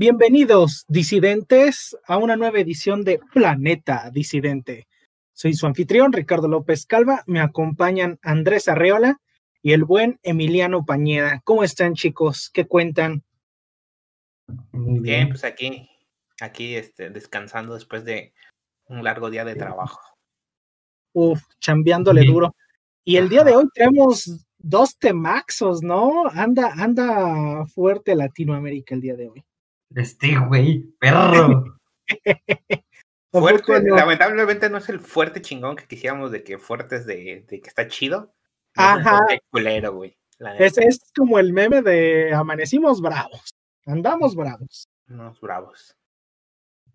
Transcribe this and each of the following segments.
Bienvenidos, disidentes, a una nueva edición de Planeta Disidente. Soy su anfitrión, Ricardo López Calva. Me acompañan Andrés Arreola y el buen Emiliano Pañeda. ¿Cómo están, chicos? ¿Qué cuentan? Muy bien, pues aquí, aquí este, descansando después de un largo día de trabajo. Uf, chambeándole duro. Y el día de hoy tenemos dos temaxos, ¿no? Anda, anda fuerte Latinoamérica el día de hoy. Este güey, perro. fuerte, lamentablemente no es el fuerte chingón que quisiéramos de que fuertes de, de que está chido. Ajá. Es culero, güey. Es, es como el meme de amanecimos bravos. Andamos bravos. Unos bravos.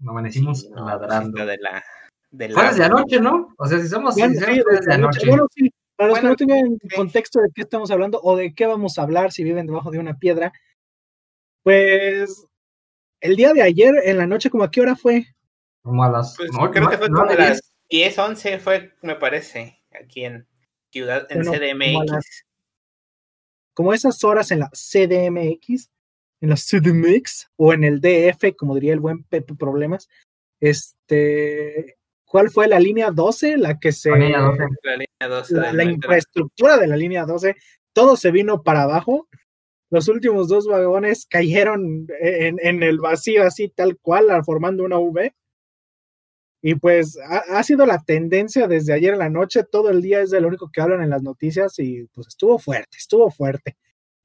Amanecimos ladrando. De la, de la... Fue desde anoche, ¿no? O sea, si somos bueno, sí, desde anoche. Bueno, sí. Para los que no tengan contexto de qué estamos hablando o de qué vamos a hablar si viven debajo de una piedra, pues el día de ayer en la noche, ¿como a qué hora fue? Como a las. Pues, creo que fue como a las 10, 11, fue, me parece, aquí en Ciudad, en CDMX. Como, esas horas en la CDMX, en la CDMX, o en el DF, como diría el buen Pepe Problemas. Este. ¿Cuál fue la línea 12? La que se. La línea 12. La, línea 12 la, la infraestructura de la línea 12, todo se vino para abajo los últimos dos vagones cayeron en, el vacío así tal cual, formando una V. Y pues ha, sido la tendencia desde ayer en la noche, todo el día es de lo único que hablan en las noticias y pues estuvo fuerte, estuvo fuerte.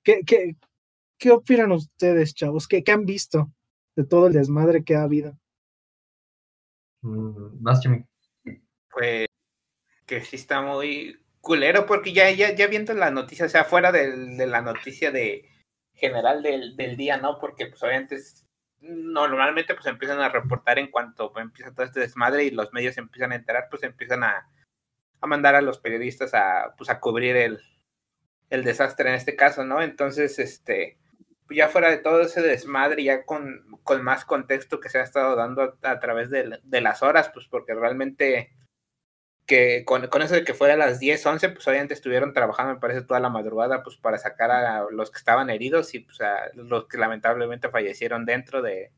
¿Qué, qué, qué opinan ustedes, chavos? ¿Qué, ¿Qué, han visto de todo el desmadre que ha habido? Mm, pues que sí está muy culero porque ya, ya, ya viendo la noticia, o sea, fuera de la noticia de, general del, del día, ¿no? Porque pues obviamente normalmente pues empiezan a reportar en cuanto empieza todo este desmadre y los medios empiezan a enterar, pues empiezan a, a mandar a los periodistas a, pues, a cubrir el, el desastre en este caso, ¿no? Entonces, este, ya fuera de todo ese desmadre, ya con, con más contexto que se ha estado dando a, a través de, de, las horas, pues porque realmente que con, con, eso de que fuera a las 10, 11, pues obviamente estuvieron trabajando, me parece, toda la madrugada, pues para sacar a los que estaban heridos y pues a los que lamentablemente fallecieron dentro de,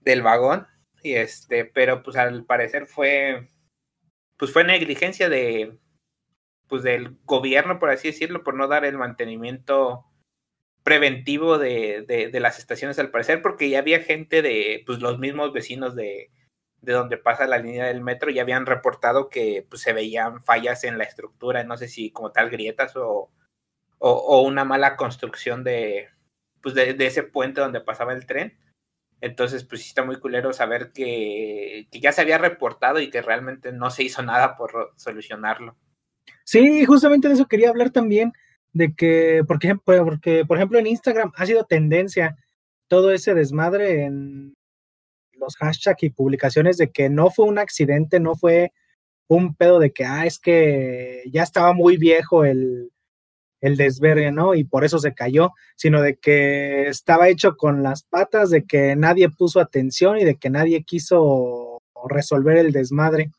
del vagón. Y este, pero pues al parecer fue, pues fue negligencia de, pues del gobierno, por así decirlo, por no dar el mantenimiento preventivo de, de, de las estaciones al parecer, porque ya había gente de, pues los mismos vecinos de, de donde pasa la línea del metro ya habían reportado que pues, se veían fallas en la estructura, no sé si como tal grietas o, o, una mala construcción de, pues, de, ese puente donde pasaba el tren. Entonces, pues sí está muy culero saber que, que, ya se había reportado y que realmente no se hizo nada por solucionarlo. Sí, justamente de eso quería hablar también, de que, porque, porque por ejemplo en Instagram ha sido tendencia todo ese desmadre en los hashtags y publicaciones de que no fue un accidente, no fue un pedo de que, ah, es que ya estaba muy viejo el, el desvergue, ¿no? Y por eso se cayó, sino de que estaba hecho con las patas, de que nadie puso atención y de que nadie quiso resolver el desmadre.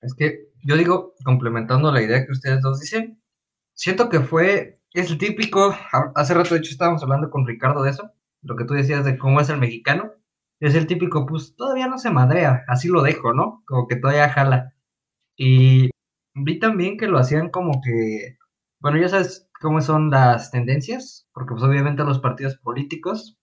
Es que yo digo, complementando la idea que ustedes dos dicen, siento que fue, es el típico, hace rato de hecho estábamos hablando con Ricardo de eso, lo que tú decías de cómo es el mexicano, es el típico, pues todavía no se madrea, así lo dejo, ¿no? Como que todavía jala. Y vi también que lo hacían como que, bueno, ya sabes cómo son las tendencias, porque pues obviamente los partidos políticos,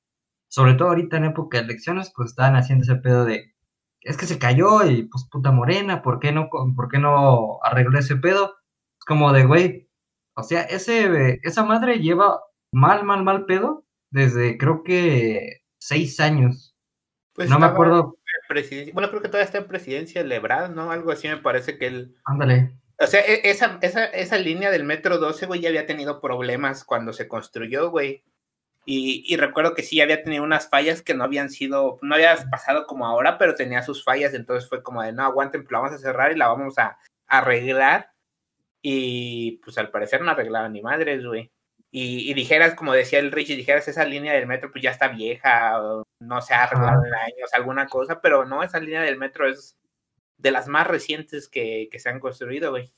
sobre todo ahorita en época de elecciones, pues estaban haciendo ese pedo de, es que se cayó y pues puta morena, ¿por qué no, por qué no arregló ese pedo? Es como de, güey, o sea, ese, esa madre lleva mal, mal, mal pedo desde creo que seis años. Pues no me acuerdo. Bueno, creo que todavía está en presidencia Lebrad, ¿no? Algo así me parece que él. Ándale. O sea, e, esa, esa, esa línea del metro 12, güey, ya había tenido problemas cuando se construyó, güey. Y, y, recuerdo que sí había tenido unas fallas que no habían sido, no había pasado como ahora, pero tenía sus fallas, entonces fue como de, no, aguanten, pues la vamos a cerrar y la vamos a arreglar. Y pues al parecer no arreglaron ni madres, güey y, dijeras, como decía el Richie, dijeras esa línea del metro pues ya está vieja, no se ha arreglado en años, alguna cosa, pero no, esa línea del metro es de las más recientes que, que se han construido, güey.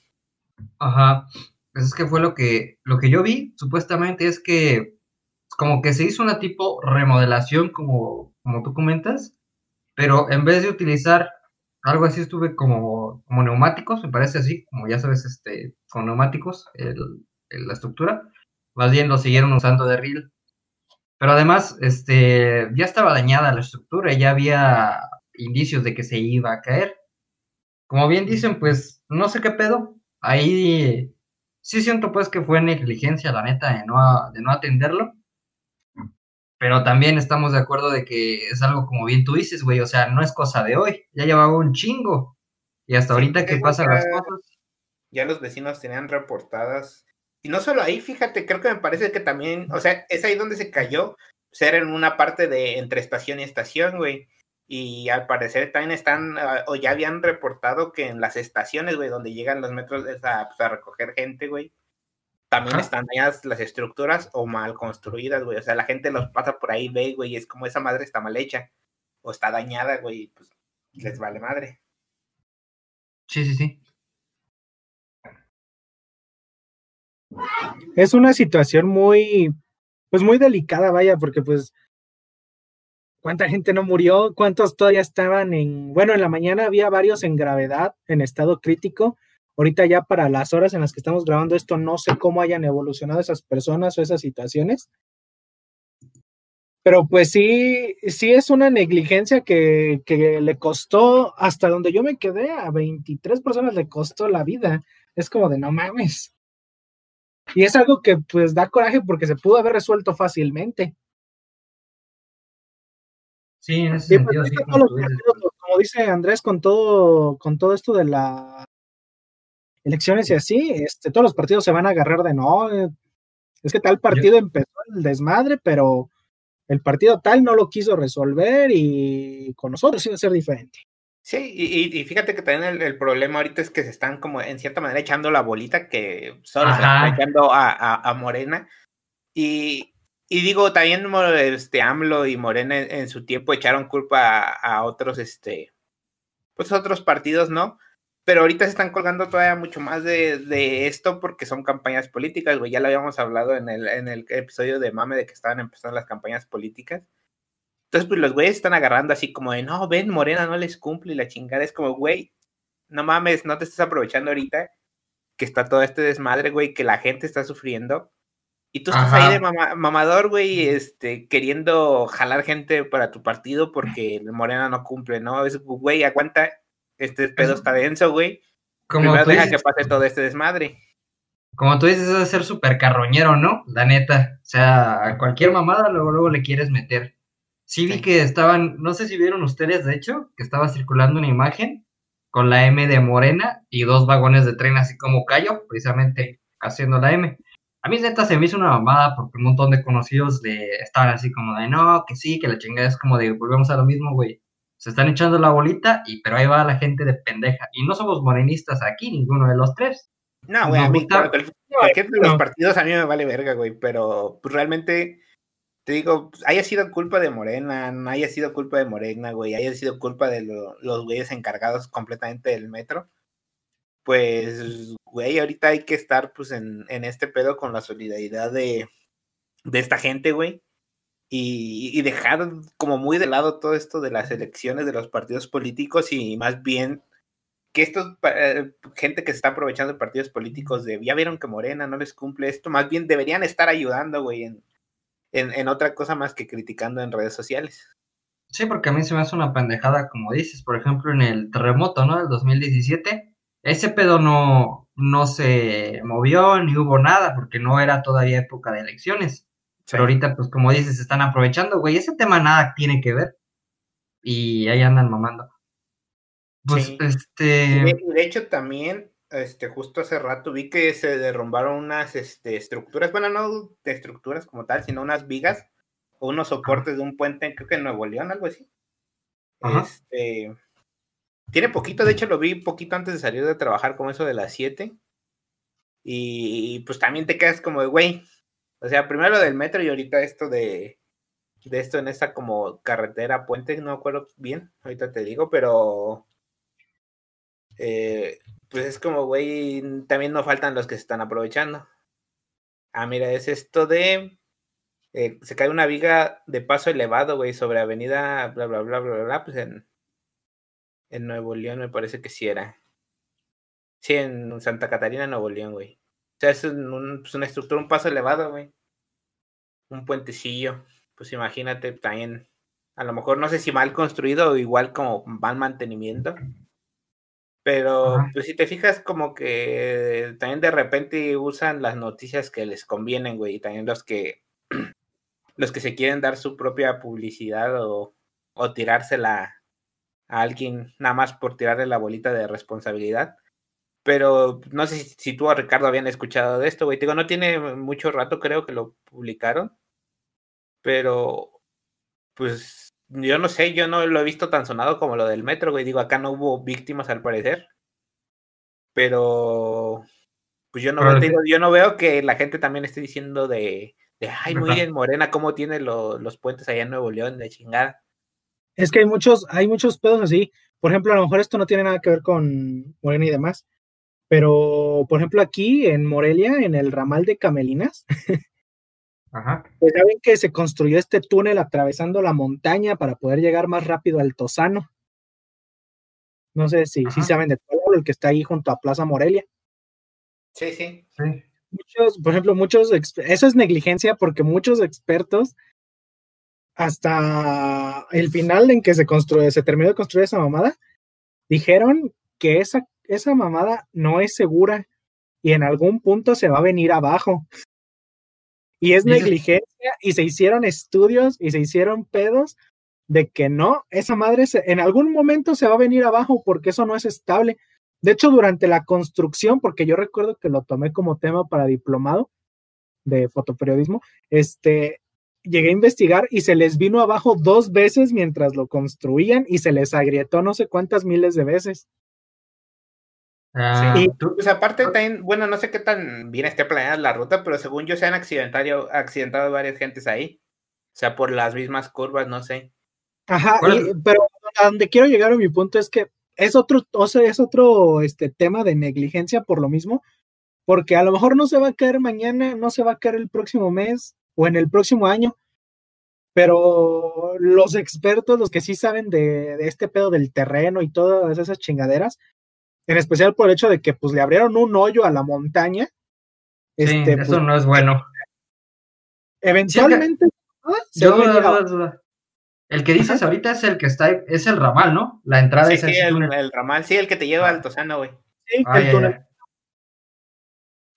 Ajá, pues es que fue lo que, lo que yo vi, supuestamente es que como que se hizo una tipo remodelación como, como tú comentas, pero en vez de utilizar algo así, estuve como, como neumáticos, me parece así, como ya sabes, este, con neumáticos, la estructura, más bien lo siguieron usando de reel. Pero además, este, ya estaba dañada la estructura, ya había indicios de que se iba a caer. Como bien dicen, pues no sé qué pedo. Ahí sí siento pues que fue negligencia, la neta, de no, de no atenderlo. Pero también estamos de acuerdo de que es algo como bien tú dices, güey, o sea, no es cosa de hoy, ya llevaba un chingo. Y hasta ahorita que pasan las cosas. Ya los vecinos tenían reportadas. Y no solo ahí, fíjate, creo que me parece que también, o sea, es ahí donde se cayó, ser en una parte de entre estación y estación, güey. Y al parecer también están, ah, o ya habían reportado que en las estaciones, güey, donde llegan los metros a, pues, a recoger gente, güey, también están dañadas las estructuras o mal construidas, güey. O sea, la gente los pasa por ahí, ve, güey, y es como esa madre está mal hecha o está dañada, güey, pues les vale madre. Sí, sí, sí. Es una situación muy, pues muy delicada, vaya, porque pues ¿Cuánta gente no murió? ¿Cuántos todavía estaban en... Bueno, en la mañana había varios en gravedad, en estado crítico. Ahorita ya para las horas en las que estamos grabando esto, no sé cómo hayan evolucionado esas personas o esas situaciones. Pero pues sí, sí es una negligencia que, le costó, hasta donde yo me quedé, a 23 personas le costó la vida. Es como de no mames. Y es algo que pues da coraje porque se pudo haber resuelto fácilmente. Sí, en ese pues, sentido, como, dice Andrés, con todo, con todo esto de las elecciones y así, este, todos los partidos se van a agarrar de no, eh, es que tal partido empezó el desmadre, pero el partido tal no lo quiso resolver y con nosotros iba a ser diferente. Sí, y, fíjate que también el, problema ahorita es que se están como en cierta manera echando la bolita que solo se está echando a, a, Morena. Y, y digo, también este AMLO y Morena en, su tiempo echaron culpa a, otros, este, pues otros partidos, ¿no? Pero ahorita se están colgando todavía mucho más de, esto porque son campañas políticas, güey. Ya lo habíamos hablado en el, en el episodio de Mame de que estaban empezando las campañas políticas. Entonces, pues los güeyes están agarrando así como de, no, ven, Morena no les cumple y la chingada es como, güey, no mames, no te estés aprovechando ahorita que está todo este desmadre, güey, que la gente está sufriendo y tú estás ahí de mamador, güey, este, queriendo jalar gente para tu partido porque Morena no cumple, ¿no? Es, güey, aguanta, este pedo está denso, güey. Como Primero deja que pase todo este desmadre. Como tú dices, es ser súper carroñero, ¿no? La neta. O sea, a cualquier mamada luego, luego le quieres meter. Sí vi que estaban, no sé si vieron ustedes, de hecho, que estaba circulando una imagen con la M de Morena y dos vagones de tren así como callo, precisamente haciendo la M. A mí neta se me hizo una mamada porque un montón de conocidos le estaban así como de no, que sí, que la chingada es como de volvemos a lo mismo, güey. Se están echando la bolita y pero ahí va la gente de pendeja. Y no somos morenistas aquí, ninguno de los tres. No, güey, a mí cualquier de los partidos a mí me vale verga, güey, pero pues realmente te digo, pues, haya sido culpa de Morena, no haya sido culpa de Morena, güey, haya sido culpa de los güeyes encargados completamente del metro pues, güey, ahorita hay que estar pues en, este pedo con la solidaridad de, esta gente, güey. Y, dejar como muy de lado todo esto de las elecciones de los partidos políticos y más bien que estos eh, gente que se está aprovechando de partidos políticos de ya vieron que Morena no les cumple esto, más bien deberían estar ayudando, güey, en, en otra cosa más que criticando en redes sociales. Sí, porque a mí se me hace una pendejada, como dices, por ejemplo, en el terremoto, ¿no? Del 2017, ese pedo no, no se movió ni hubo nada porque no era todavía época de elecciones. Pero ahorita, pues como dices, se están aprovechando, güey. Ese tema nada tiene que ver. Y ahí andan mamando. Pues, este. De, hecho, también, este, justo hace rato vi que se derrumbaron unas este, estructuras, bueno, no de estructuras como tal, sino unas vigas o unos soportes de un puente, creo que en Nuevo León, algo así. Este tiene poquito, de hecho lo vi poquito antes de salir de trabajar como eso de las 7. Y, pues también te quedas como de, güey. O sea, primero lo del metro y ahorita esto de, de esto en esta como carretera, puente, no me acuerdo bien, ahorita te digo, pero eh, pues es como, güey, también no faltan los que se están aprovechando. Ah, mira, es esto de eh, se cae una viga de paso elevado, güey, sobre avenida, bla, bla, bla, bla, bla, pues en, Nuevo León me parece que sí era. Sí, en Santa Catarina, Nuevo León, güey. O sea, es pues una estructura, un paso elevado, güey. Un puentecillo. Pues imagínate también, a lo mejor no sé si mal construido o igual como mal mantenimiento. Pero pues si te fijas como que también de repente usan las noticias que les convienen, güey, y también los que los que se quieren dar su propia publicidad o, o tirársela a alguien nada más por tirarle la bolita de responsabilidad. Pero no sé si, tú o Ricardo habían escuchado de esto, güey. Digo, no tiene mucho rato, creo que lo publicaron. Pero, pues, yo no sé, yo no lo he visto tan sonado como lo del metro, güey. Digo, acá no hubo víctimas al parecer. Pero, pues yo no, veo, yo no veo que la gente también esté diciendo de, de ay, muy bien, Morena, cómo tiene los puentes allá en Nuevo León, de chingada. Es que hay muchos, hay muchos pedos así. Por ejemplo, a lo mejor esto no tiene nada que ver con Morena y demás, pero por ejemplo aquí en Morelia, en el ramal de Camelinas, pues ya ven que se construyó este túnel atravesando la montaña para poder llegar más rápido al Tosano. No sé si, si saben de todo el que está ahí junto a Plaza Morelia. Sí, sí. Muchos, por ejemplo, muchos, eso es negligencia porque muchos expertos hasta el final en que se construye, se terminó de construir esa mamada, dijeron que esa, esa mamada no es segura y en algún punto se va a venir abajo. Y es negligencia y se hicieron estudios y se hicieron pedos de que no, esa madre en algún momento se va a venir abajo porque eso no es estable. De hecho, durante la construcción, porque yo recuerdo que lo tomé como tema para diplomado de fotoperiodismo, este, llegué a investigar y se les vino abajo dos veces mientras lo construían y se les agrietó no sé cuántas miles de veces. Ah, y, pues aparte también, bueno, no sé qué tan bien esté planeada la ruta, pero según yo se han accidentado, accidentado varias gentes ahí. O sea, por las mismas curvas, no sé. Ajá, pero a donde quiero llegar a mi punto es que es otro, o sea, es otro este, tema de negligencia por lo mismo, porque a lo mejor no se va a caer mañana, no se va a caer el próximo mes, o en el próximo año. Pero los expertos, los que sí saben de, este pedo del terreno y todas esas chingaderas, en especial por el hecho de que pues le abrieron un hoyo a la montaña. Este, eso pues, no es bueno. Eventualmente. El que dices ahorita es el que está, es el ramal, ¿no? La entrada es el, ramal, sí, el que te lleva al Tosano, güey. Sí, ah, el túnel.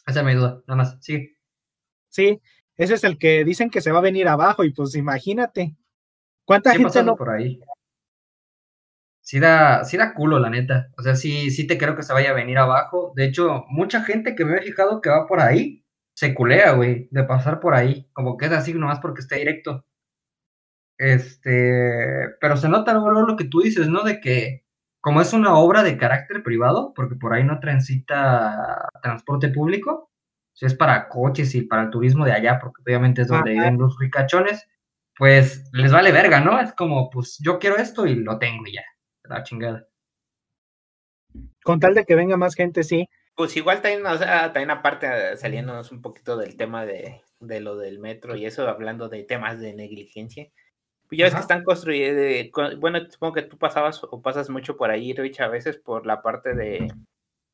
Esa es mi duda, nada más, sí. Sí, ese es el que dicen que se va a venir abajo y pues imagínate. ¿Cuánta gente no? por ahí? Sí da, sí da culo, la neta. O sea, sí, sí te creo que se vaya a venir abajo. De hecho, mucha gente que me he fijado que va por ahí, se culea, güey, de pasar por ahí. Como que es así nomás porque está directo. Este, pero se nota luego lo que tú dices, ¿no? De que como es una obra de carácter privado, porque por ahí no transita transporte público, si es para coches y para el turismo de allá, porque obviamente es donde viven los ricachones, pues les vale verga, ¿no? Es como, pues yo quiero esto y lo tengo y ya, la chingada. Con tal de que venga más gente, sí. Pues igual también, o sea, también aparte eh, saliéndonos un poquito del tema de, de lo del metro y eso, hablando de temas de negligencia. Pues ya ves que están construyendo, bueno, supongo que tú pasabas o pasas mucho por ahí, Rich, a veces por la parte de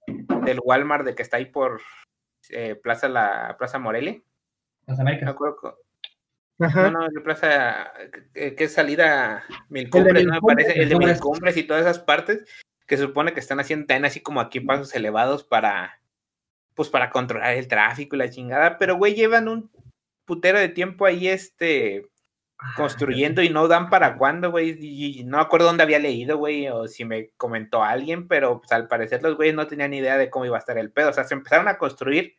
del Walmart de que está ahí por eh, Plaza la Plaza Morelia. Plaza América. No, no, la plaza que, es salida Mil Cumbres, ¿no? Me parece, el de Mil Cumbres y todas esas partes que se supone que están haciendo también así como aquí pasos elevados para, pues para controlar el tráfico y la chingada, pero güey, llevan un putero de tiempo ahí este Ah, construyendo y no dan para cuándo, güey. Y no acuerdo dónde había leído, güey, o si me comentó alguien, pero pues al parecer los güeyes no tenían idea de cómo iba a estar el pedo. O sea, se empezaron a construir.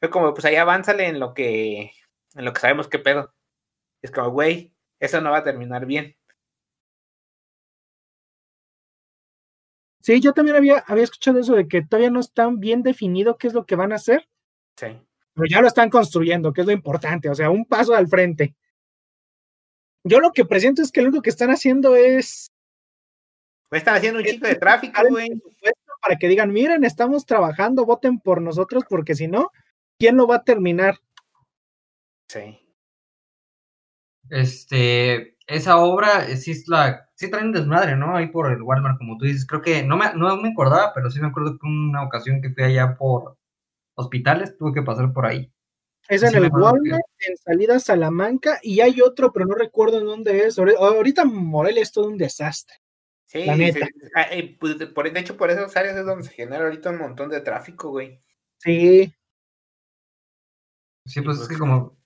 Fue como, pues ahí avánzale en lo que, en lo que sabemos qué pedo. Es como, güey, eso no va a terminar bien. Sí, yo también había, había escuchado eso de que todavía no están bien definido qué es lo que van a hacer. Sí. Pero ya lo están construyendo, que es lo importante. O sea, un paso al frente. Yo lo que presiento es que lo único que están haciendo es. Pues están haciendo un chico de tráfico, güey. Para que digan, miren, estamos trabajando, voten por nosotros, porque si no, ¿quién lo va a terminar? Sí. Este, esa obra eh, sí es la, sí traen desmadre, ¿no? Ahí por el Walmart, como tú dices, creo que no me, no me acordaba, pero sí me acuerdo que una ocasión que fui allá por hospitales, tuve que pasar por ahí. Es en el Walmart, en salida Salamanca, y hay otro, pero no recuerdo en dónde es. Ahorita Morelia es todo un desastre. Sí, la neta. Ah, pues, de hecho, por esas áreas es donde se genera ahorita un montón de tráfico, güey. Sí. Sí, pues es que como,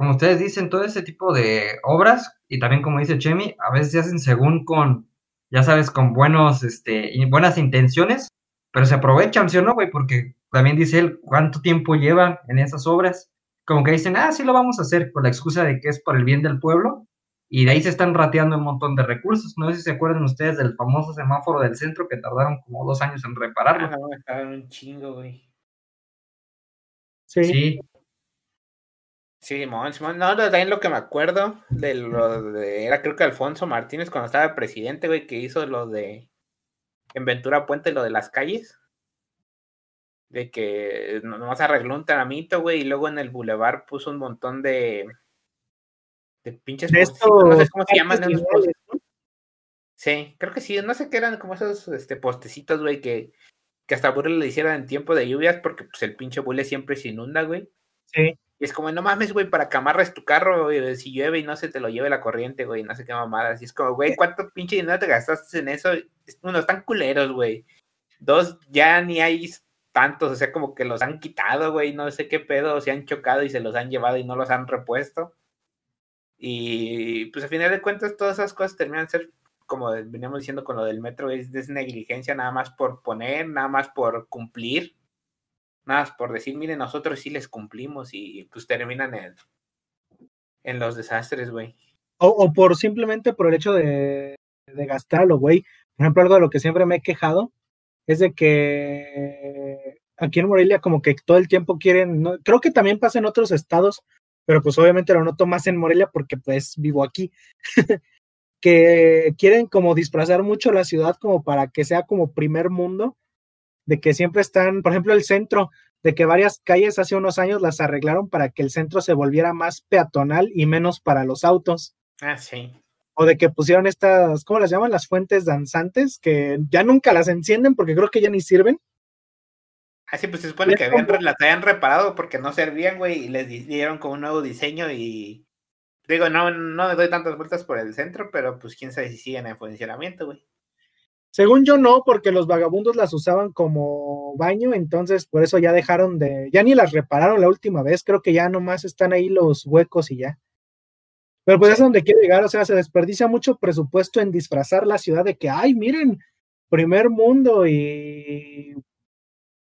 como ustedes dicen, todo ese tipo de obras, y también como dice Chemi, a veces se hacen según con, ya sabes, con buenos, este, buenas intenciones, pero se aprovechan, ¿sí o no, güey? Porque también dice él cuánto tiempo llevan en esas obras. Como que dicen, ah, sí lo vamos a hacer con la excusa de que es por el bien del pueblo. Y de ahí se están rateando un montón de recursos. No sé si se acuerdan ustedes del famoso semáforo del centro que tardaron como dos años en repararlo. Ah, no, un chingo, güey. Sí. Sí. Sí, No, también lo que me acuerdo de lo de. Era creo que Alfonso Martínez cuando estaba presidente, güey, que hizo lo de. En Ventura Puente, lo de las calles de que nomás arregló un tramito, güey, y luego en el bulevar puso un montón de, de pinches no sé cómo se llaman. Sí, creo que sí, no sé qué eran como esos este, postecitos, güey, que, que hasta Bule le hicieron en tiempo de lluvias, porque pues el pinche bule siempre se inunda, güey. Sí. Y es como, no mames, güey, para que amarres tu carro, güey, si llueve y no se te lo lleve la corriente, güey, no sé qué mamadas. Y es como, güey, ¿cuánto pinche dinero te gastaste en eso? Uno, están culeros, güey. Dos, ya ni hay tantos, o sea, como que los han quitado, güey, no sé qué pedo, se han chocado y se los han llevado y no los han repuesto. Y pues a final de cuentas todas esas cosas terminan ser, como veníamos diciendo con lo del metro, es, negligencia nada más por poner, nada más por cumplir, más por decir, miren, nosotros sí les cumplimos y pues terminan en, en los desastres, güey. O, o, por simplemente por el hecho de, de gastarlo, güey. Por ejemplo, algo de lo que siempre me he quejado es de que aquí en Morelia como que todo el tiempo quieren, creo que también pasa en otros estados, pero pues obviamente lo noto más en Morelia porque pues vivo aquí, que quieren como disfrazar mucho la ciudad como para que sea como primer mundo, de que siempre están, por ejemplo, el centro, de que varias calles hace unos años las arreglaron para que el centro se volviera más peatonal y menos para los autos. Ah, sí o de que pusieron estas, ¿cómo las llaman? Las fuentes danzantes, que ya nunca las encienden porque creo que ya ni sirven. Ah, sí, pues se supone que habían, las habían reparado porque no servían, güey, y les dieron como un nuevo diseño y... Digo, no, no me doy tantas vueltas por el centro, pero pues quién sabe si siguen en funcionamiento, güey. Según yo no, porque los vagabundos las usaban como baño, entonces por eso ya dejaron de, ya ni las repararon la última vez, creo que ya nomás están ahí los huecos y ya. Pero pues es donde quiere llegar, o sea, se desperdicia mucho presupuesto en disfrazar la ciudad de que, ay, miren, primer mundo y,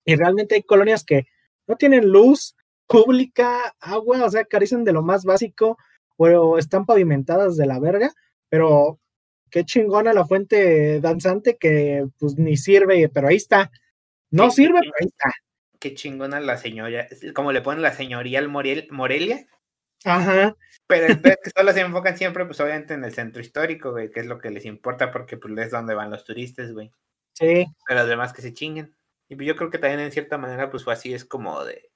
y realmente hay colonias que no tienen luz pública, agua, o sea, carecen de lo más básico o están pavimentadas de la verga, pero qué chingona la fuente danzante que pues ni sirve, pero ahí está. No sirve, pero ahí está. Qué chingona la señora, como le ponen la señoría al Morelia. Ajá. Pero es que solo se enfocan siempre, pues obviamente en el centro histórico, güey, que es lo que les importa porque pues es donde van los turistas, güey. Sí. Pero los demás que se chinguen. Y pues, yo creo que también en cierta manera, pues fue así, es como de.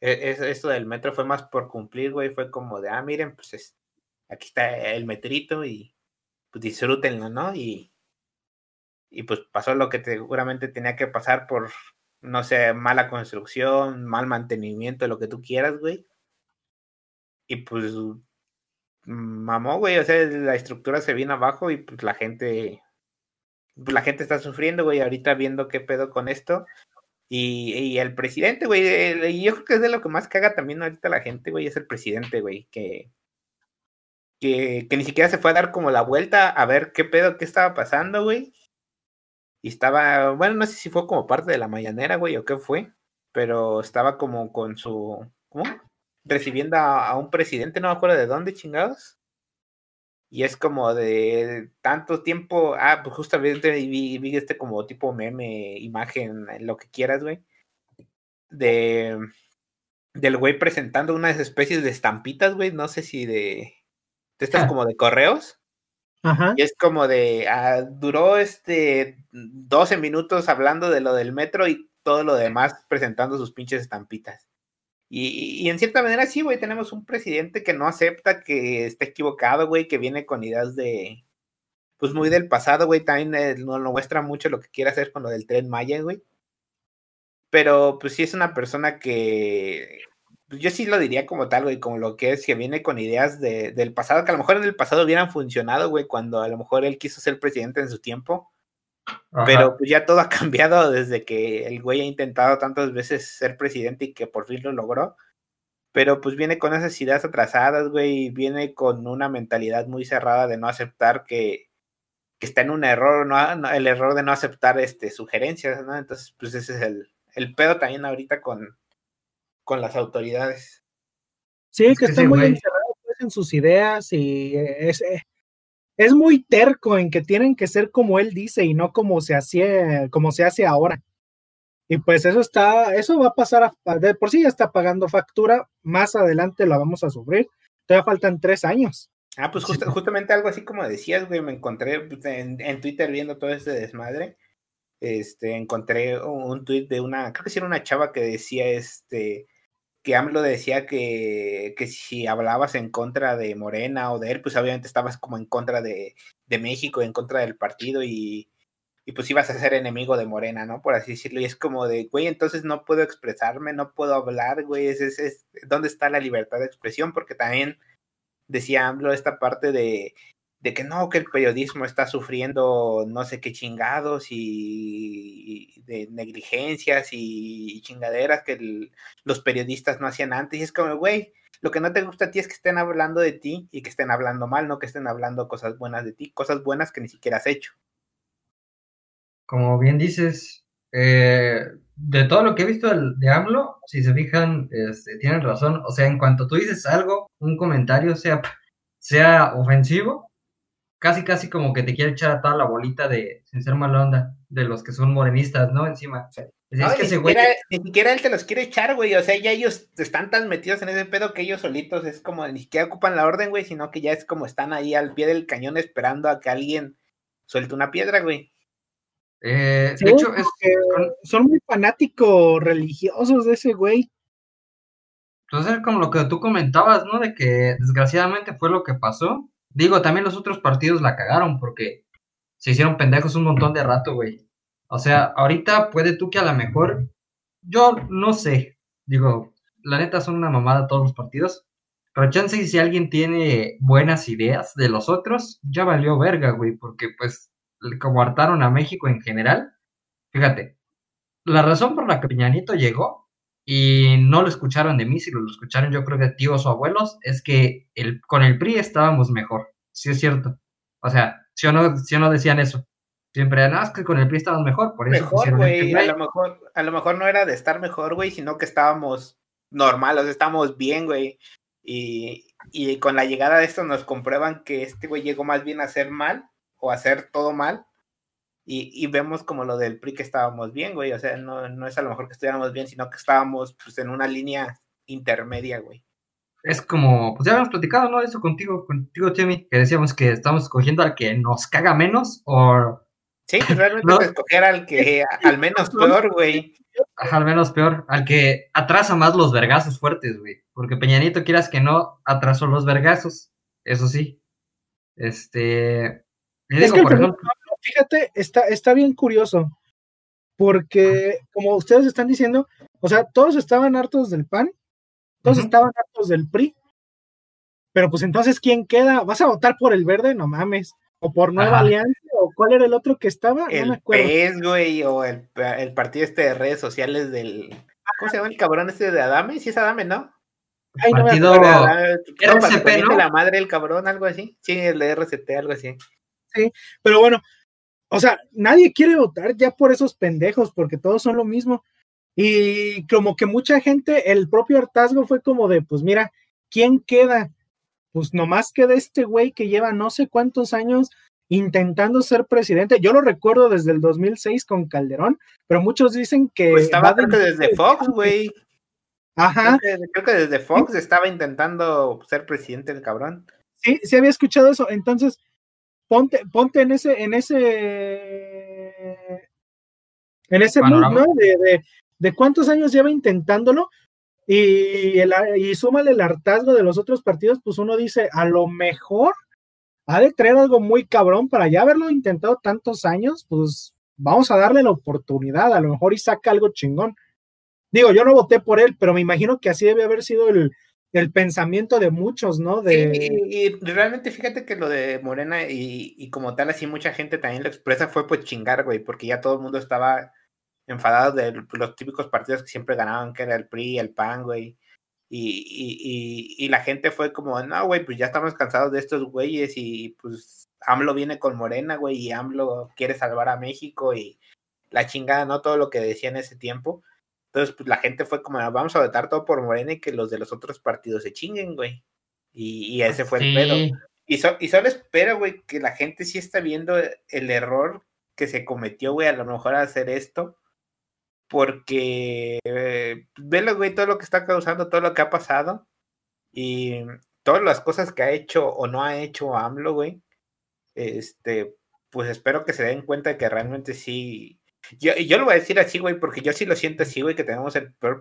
E, esto del metro fue más por cumplir, güey, fue como de, ah, miren, pues es, aquí está el metrito y pues disfrútenlo, ¿no? Y, y pues pasó lo que seguramente tenía que pasar por, no sé, mala construcción, mal mantenimiento, lo que tú quieras, güey. Y pues mamó, güey, o sea, la estructura se viene abajo y pues la gente, pues la gente está sufriendo, güey, ahorita viendo qué pedo con esto. Y, y el presidente, güey, yo creo que es de lo que más caga también ahorita la gente, güey, es el presidente, güey, que, que, ni siquiera se fue a dar como la vuelta a ver qué pedo, qué estaba pasando, güey. Y estaba, bueno, no sé si fue como parte de la mañanera, güey, o qué fue, pero estaba como con su, ¿cómo? recibiendo a, un presidente, no me acuerdo de dónde, chingados. Y es como de tanto tiempo, ah, pues justamente vi, vi este como tipo meme, imagen, lo que quieras, güey. De del güey presentando unas especies de estampitas, güey, no sé si de, de estas ah. como de correos. Ajá. Y es como de, ah, duró este 12 minutos hablando de lo del metro y todo lo demás presentando sus pinches estampitas. Y, y, en cierta manera sí, güey, tenemos un presidente que no acepta que esté equivocado, güey, que viene con ideas de, pues muy del pasado, güey, también eh, nos lo muestra mucho lo que quiere hacer con lo del tren Maya, güey. Pero pues sí es una persona que, yo sí lo diría como tal, güey, como lo que es, que viene con ideas de, del pasado, que a lo mejor en el pasado hubieran funcionado, güey, cuando a lo mejor él quiso ser presidente en su tiempo. Pero pues ya todo ha cambiado desde que el güey ha intentado tantas veces ser presidente y que por fin lo logró. Pero pues viene con esas ideas atrasadas, güey, y viene con una mentalidad muy cerrada de no aceptar que, que está en un error, no, el error de no aceptar este, sugerencias, ¿no? Entonces, pues ese es el, el pedo también ahorita con, con las autoridades. Sí, que, está muy encerrado pues, en sus ideas y es, eh, es muy terco en que tienen que ser como él dice y no como se hacía, como se hace ahora. Y pues eso está, eso va a pasar a, de por sí ya está pagando factura, más adelante la vamos a sufrir. Todavía faltan tres años. Ah, pues justamente algo así como decías, güey, me encontré pues, en, en, Twitter viendo todo este desmadre. Este, encontré un tweet de una, creo que sí era una chava que decía, este, que AMLO decía que, que, si hablabas en contra de Morena o de él, pues obviamente estabas como en contra de, de México, en contra del partido y, y, pues ibas a ser enemigo de Morena, ¿no? Por así decirlo. Y es como de, güey, entonces no puedo expresarme, no puedo hablar, güey, es, es, es, ¿dónde está la libertad de expresión? Porque también decía AMLO esta parte de, de que no, que el periodismo está sufriendo no sé qué chingados y, de negligencias y, chingaderas que los periodistas no hacían antes. Y es como, güey, lo que no te gusta a ti es que estén hablando de ti y que estén hablando mal, no que estén hablando cosas buenas de ti, cosas buenas que ni siquiera has hecho. Como bien dices, eh, de todo lo que he visto de AMLO, si se fijan, este, tienen razón. O sea, en cuanto tú dices algo, un comentario sea, sea ofensivo, casi casi como que te quiere echar a toda la bolita de, sin ser mala onda, de los que son morenistas, ¿no? Encima. es que ese güey... Ni siquiera él te los quiere echar, güey. O sea, ya ellos están tan metidos en ese pedo que ellos solitos es como ni siquiera ocupan la orden, güey, sino que ya es como están ahí al pie del cañón esperando a que alguien suelte una piedra, güey. Eh, de hecho, es que son muy fanáticos religiosos de ese güey. Entonces, como lo que tú comentabas, ¿no? De que desgraciadamente fue lo que pasó. Digo, también los otros partidos la cagaron porque se hicieron pendejos un montón de rato, güey. O sea, ahorita puede tú que a lo mejor, yo no sé, digo, la neta son una mamada todos los partidos, pero chance si alguien tiene buenas ideas de los otros, ya valió verga, güey, porque pues como hartaron a México en general, fíjate, la razón por la que Piñanito llegó y no lo escucharon de mí, si lo escucharon yo creo de tíos o abuelos, es que el, con el PRI estábamos mejor, sí es cierto. O sea, si o no, si o no decían eso. Siempre, no, es que con el PRI estábamos mejor, por eso mejor, güey, a lo mejor, a lo mejor no era de estar mejor, güey, sino que estábamos normal, o sea, estábamos bien, güey. Y, y con la llegada de esto nos comprueban que este güey llegó más bien a hacer mal o a hacer todo mal y, vemos como lo del PRI que estábamos bien, güey. O sea, no, no es a lo mejor que estuviéramos bien, sino que estábamos pues en una línea intermedia, güey. Es como, pues ya habíamos platicado, ¿no? Eso contigo, contigo, Timmy, que decíamos que estamos escogiendo al que nos caga menos o... Sí, pues realmente no. escoger al que al menos peor, güey. Al menos peor, al que atrasa más los vergazos fuertes, güey. Porque Peñanito, quieras que no, atrasó los vergazos, eso sí. Este... Es que por ejemplo, fíjate, está, está bien curioso, porque como ustedes están diciendo, o sea, todos estaban hartos del PAN, todos estaban hartos del PRI, pero pues entonces, ¿quién queda? ¿Vas a votar por el verde? No mames. ¿O por Nueva Alianza? ¿O cuál era el otro que estaba? El no PES, güey, o el, el, partido este de redes sociales del... ¿Cómo se llama el cabrón este de Adame? Sí es Adame, ¿no? Ay, no partido RCP, ¿no? La madre del cabrón, algo así. Sí, el de RCT, algo así. Sí, pero bueno, o sea, nadie quiere votar ya por esos pendejos, porque todos son lo mismo. Y como que mucha gente, el propio hartazgo fue como de, pues mira, ¿quién queda? Pues nomás queda este güey que lleva no sé cuántos años intentando ser presidente. Yo lo recuerdo desde el 2006 con Calderón, pero muchos dicen que... Pues estaba creo que desde Fox, güey. Ajá. Creo que, creo que, desde Fox estaba intentando ser presidente el cabrón. Sí, sí había escuchado eso. Entonces, ponte, ponte en ese, en ese, en ese mood, ¿no? De, de, de, cuántos años lleva intentándolo. Y, el, y súmale el hartazgo de los otros partidos, pues uno dice, a lo mejor ha de traer algo muy cabrón para ya haberlo intentado tantos años, pues vamos a darle la oportunidad, a lo mejor y saca algo chingón. Digo, yo no voté por él, pero me imagino que así debe haber sido el, el pensamiento de muchos, ¿no? De... y, realmente fíjate que lo de Morena y, y, como tal, así mucha gente también lo expresa fue pues chingar, güey, porque ya todo el mundo estaba enfadado de los típicos partidos que siempre ganaban, que era el PRI, el PAN, güey. Y, y, y, la gente fue como, no, güey, pues ya estamos cansados de estos güeyes y pues AMLO viene con Morena, güey, y AMLO quiere salvar a México y la chingada, ¿no? Todo lo que decía en ese tiempo. Entonces, pues la gente fue como, vamos a votar todo por Morena y que los de los otros partidos se chinguen, güey. Y, ese fue el pedo. Y, y solo espero, güey, que la gente sí está viendo el error que se cometió, güey, a lo mejor hacer esto porque eh, velo, güey, todo lo que está causando, todo lo que ha pasado y todas las cosas que ha hecho o no ha hecho AMLO, güey, este, pues espero que se den cuenta de que realmente sí. Yo, yo lo voy a decir así, güey, porque yo sí lo siento así, güey, que tenemos el peor,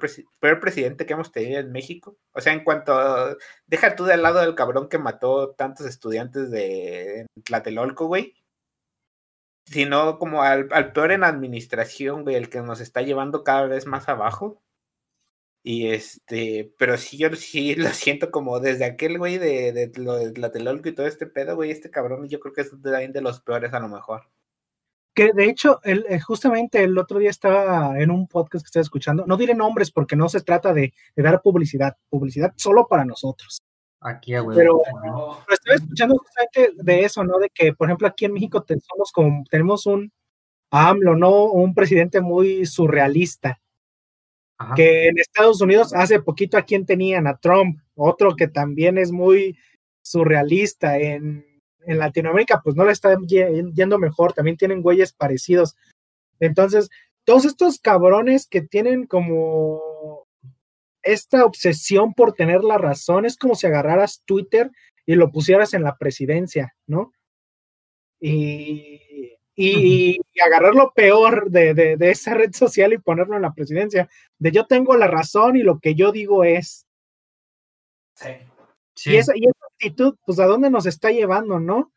presidente que hemos tenido en México. O sea, en cuanto. deja tú del lado del cabrón que mató tantos estudiantes de Tlatelolco, güey sino como al, peor en administración, güey, el que nos está llevando cada vez más abajo. Y este, pero sí, yo sí lo siento como desde aquel güey de, de, de la telolco y todo este pedo, güey, este cabrón, yo creo que es de, de los peores a lo mejor. Que de hecho, el, eh, justamente el otro día estaba en un podcast que estaba escuchando, no diré nombres porque no se trata de, de dar publicidad, publicidad solo para nosotros. Aquí, güey. Pero, estoy escuchando justamente de eso, ¿no? De que, por ejemplo, aquí en México tenemos, como, tenemos un AMLO, ¿no? Un presidente muy surrealista. Que en Estados Unidos hace poquito a quien tenían, a Trump, otro que también es muy surrealista. En, en Latinoamérica, pues no le está yendo mejor, también tienen güeyes parecidos. Entonces, todos estos cabrones que tienen como esta obsesión por tener la razón es como si agarraras Twitter y lo pusieras en la presidencia, ¿no? Y, y, agarrar lo peor de, esa red social y ponerlo en la presidencia, de yo tengo la razón y lo que yo digo es. Sí. Y, esa, y esa actitud, pues, ¿a dónde nos está llevando, no?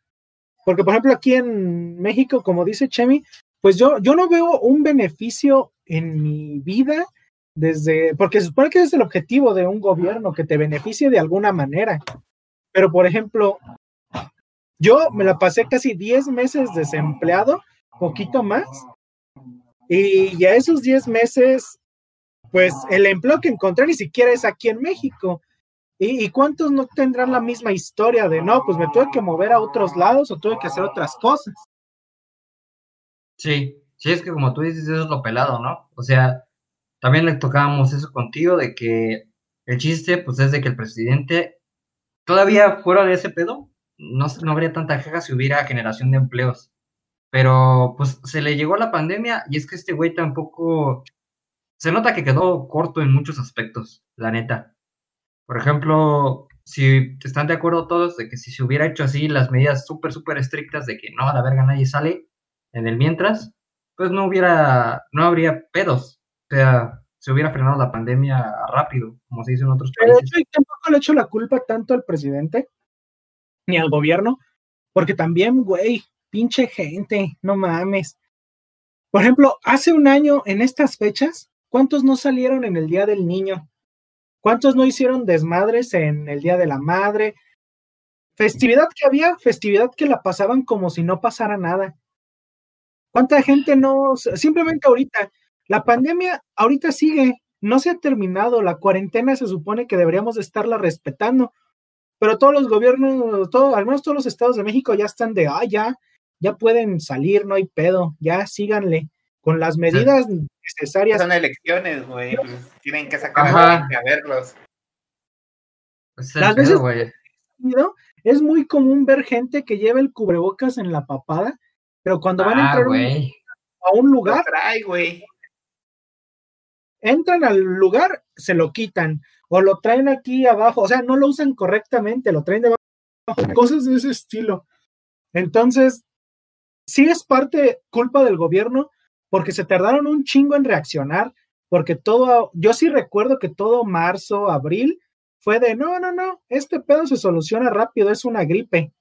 Porque, por ejemplo, aquí en México, como dice Chemi, pues yo, yo no veo un beneficio en mi vida desde, porque se supone que es el objetivo de un gobierno, que te beneficie de alguna manera. Pero, por ejemplo, yo me la pasé casi 10 meses desempleado, poquito más, y ya esos 10 meses, pues el empleo que encontré ni siquiera es aquí en México. ¿Y, ¿Y, cuántos no tendrán la misma historia de no, pues me tuve que mover a otros lados o tuve que hacer otras cosas? Sí, sí, es que como tú dices, eso es lo pelado, ¿no? O sea, también le tocábamos eso contigo, de que el chiste, pues, es de que el presidente, todavía fuera de ese pedo, no, no habría tanta queja si hubiera generación de empleos. Pero, pues, se le llegó la pandemia y es que este güey tampoco, se nota que quedó corto en muchos aspectos, la neta. Por ejemplo, si están de acuerdo todos de que si se hubiera hecho así las medidas súper, súper estrictas de que no, a la verga nadie sale en el mientras, pues no hubiera, no habría pedos sea, se hubiera frenado la pandemia rápido, como se dice en otros países. Pero tampoco le he hecho la culpa tanto al presidente ni al gobierno, porque también, güey, pinche gente, no mames. Por ejemplo, hace un año, en estas fechas, ¿cuántos no salieron en el Día del Niño? ¿Cuántos no hicieron desmadres en el Día de la Madre? Festividad que había, festividad que la pasaban como si no pasara nada. ¿Cuánta gente no, simplemente ahorita, la pandemia ahorita sigue, no se ha terminado, la cuarentena se supone que deberíamos estarla respetando, pero todos los gobiernos, todo, al menos todos los estados de México ya están de, ah, ya, ya pueden salir, no hay pedo, ya síganle con las medidas necesarias. Son elecciones, güey, pues, tienen que sacar a, a verlos. las veces es muy común ver gente que lleva el cubrebocas en la papada, pero cuando van a ah, entrar a un lugar, trae, güey entran al lugar, se lo quitan o lo traen aquí abajo, o sea, no lo usan correctamente, lo traen debajo, cosas de ese estilo. Entonces, sí es parte culpa del gobierno porque se tardaron un chingo en reaccionar, porque todo, yo sí recuerdo que todo marzo, abril, fue de, no, no, no, este pedo se soluciona rápido, es una gripe.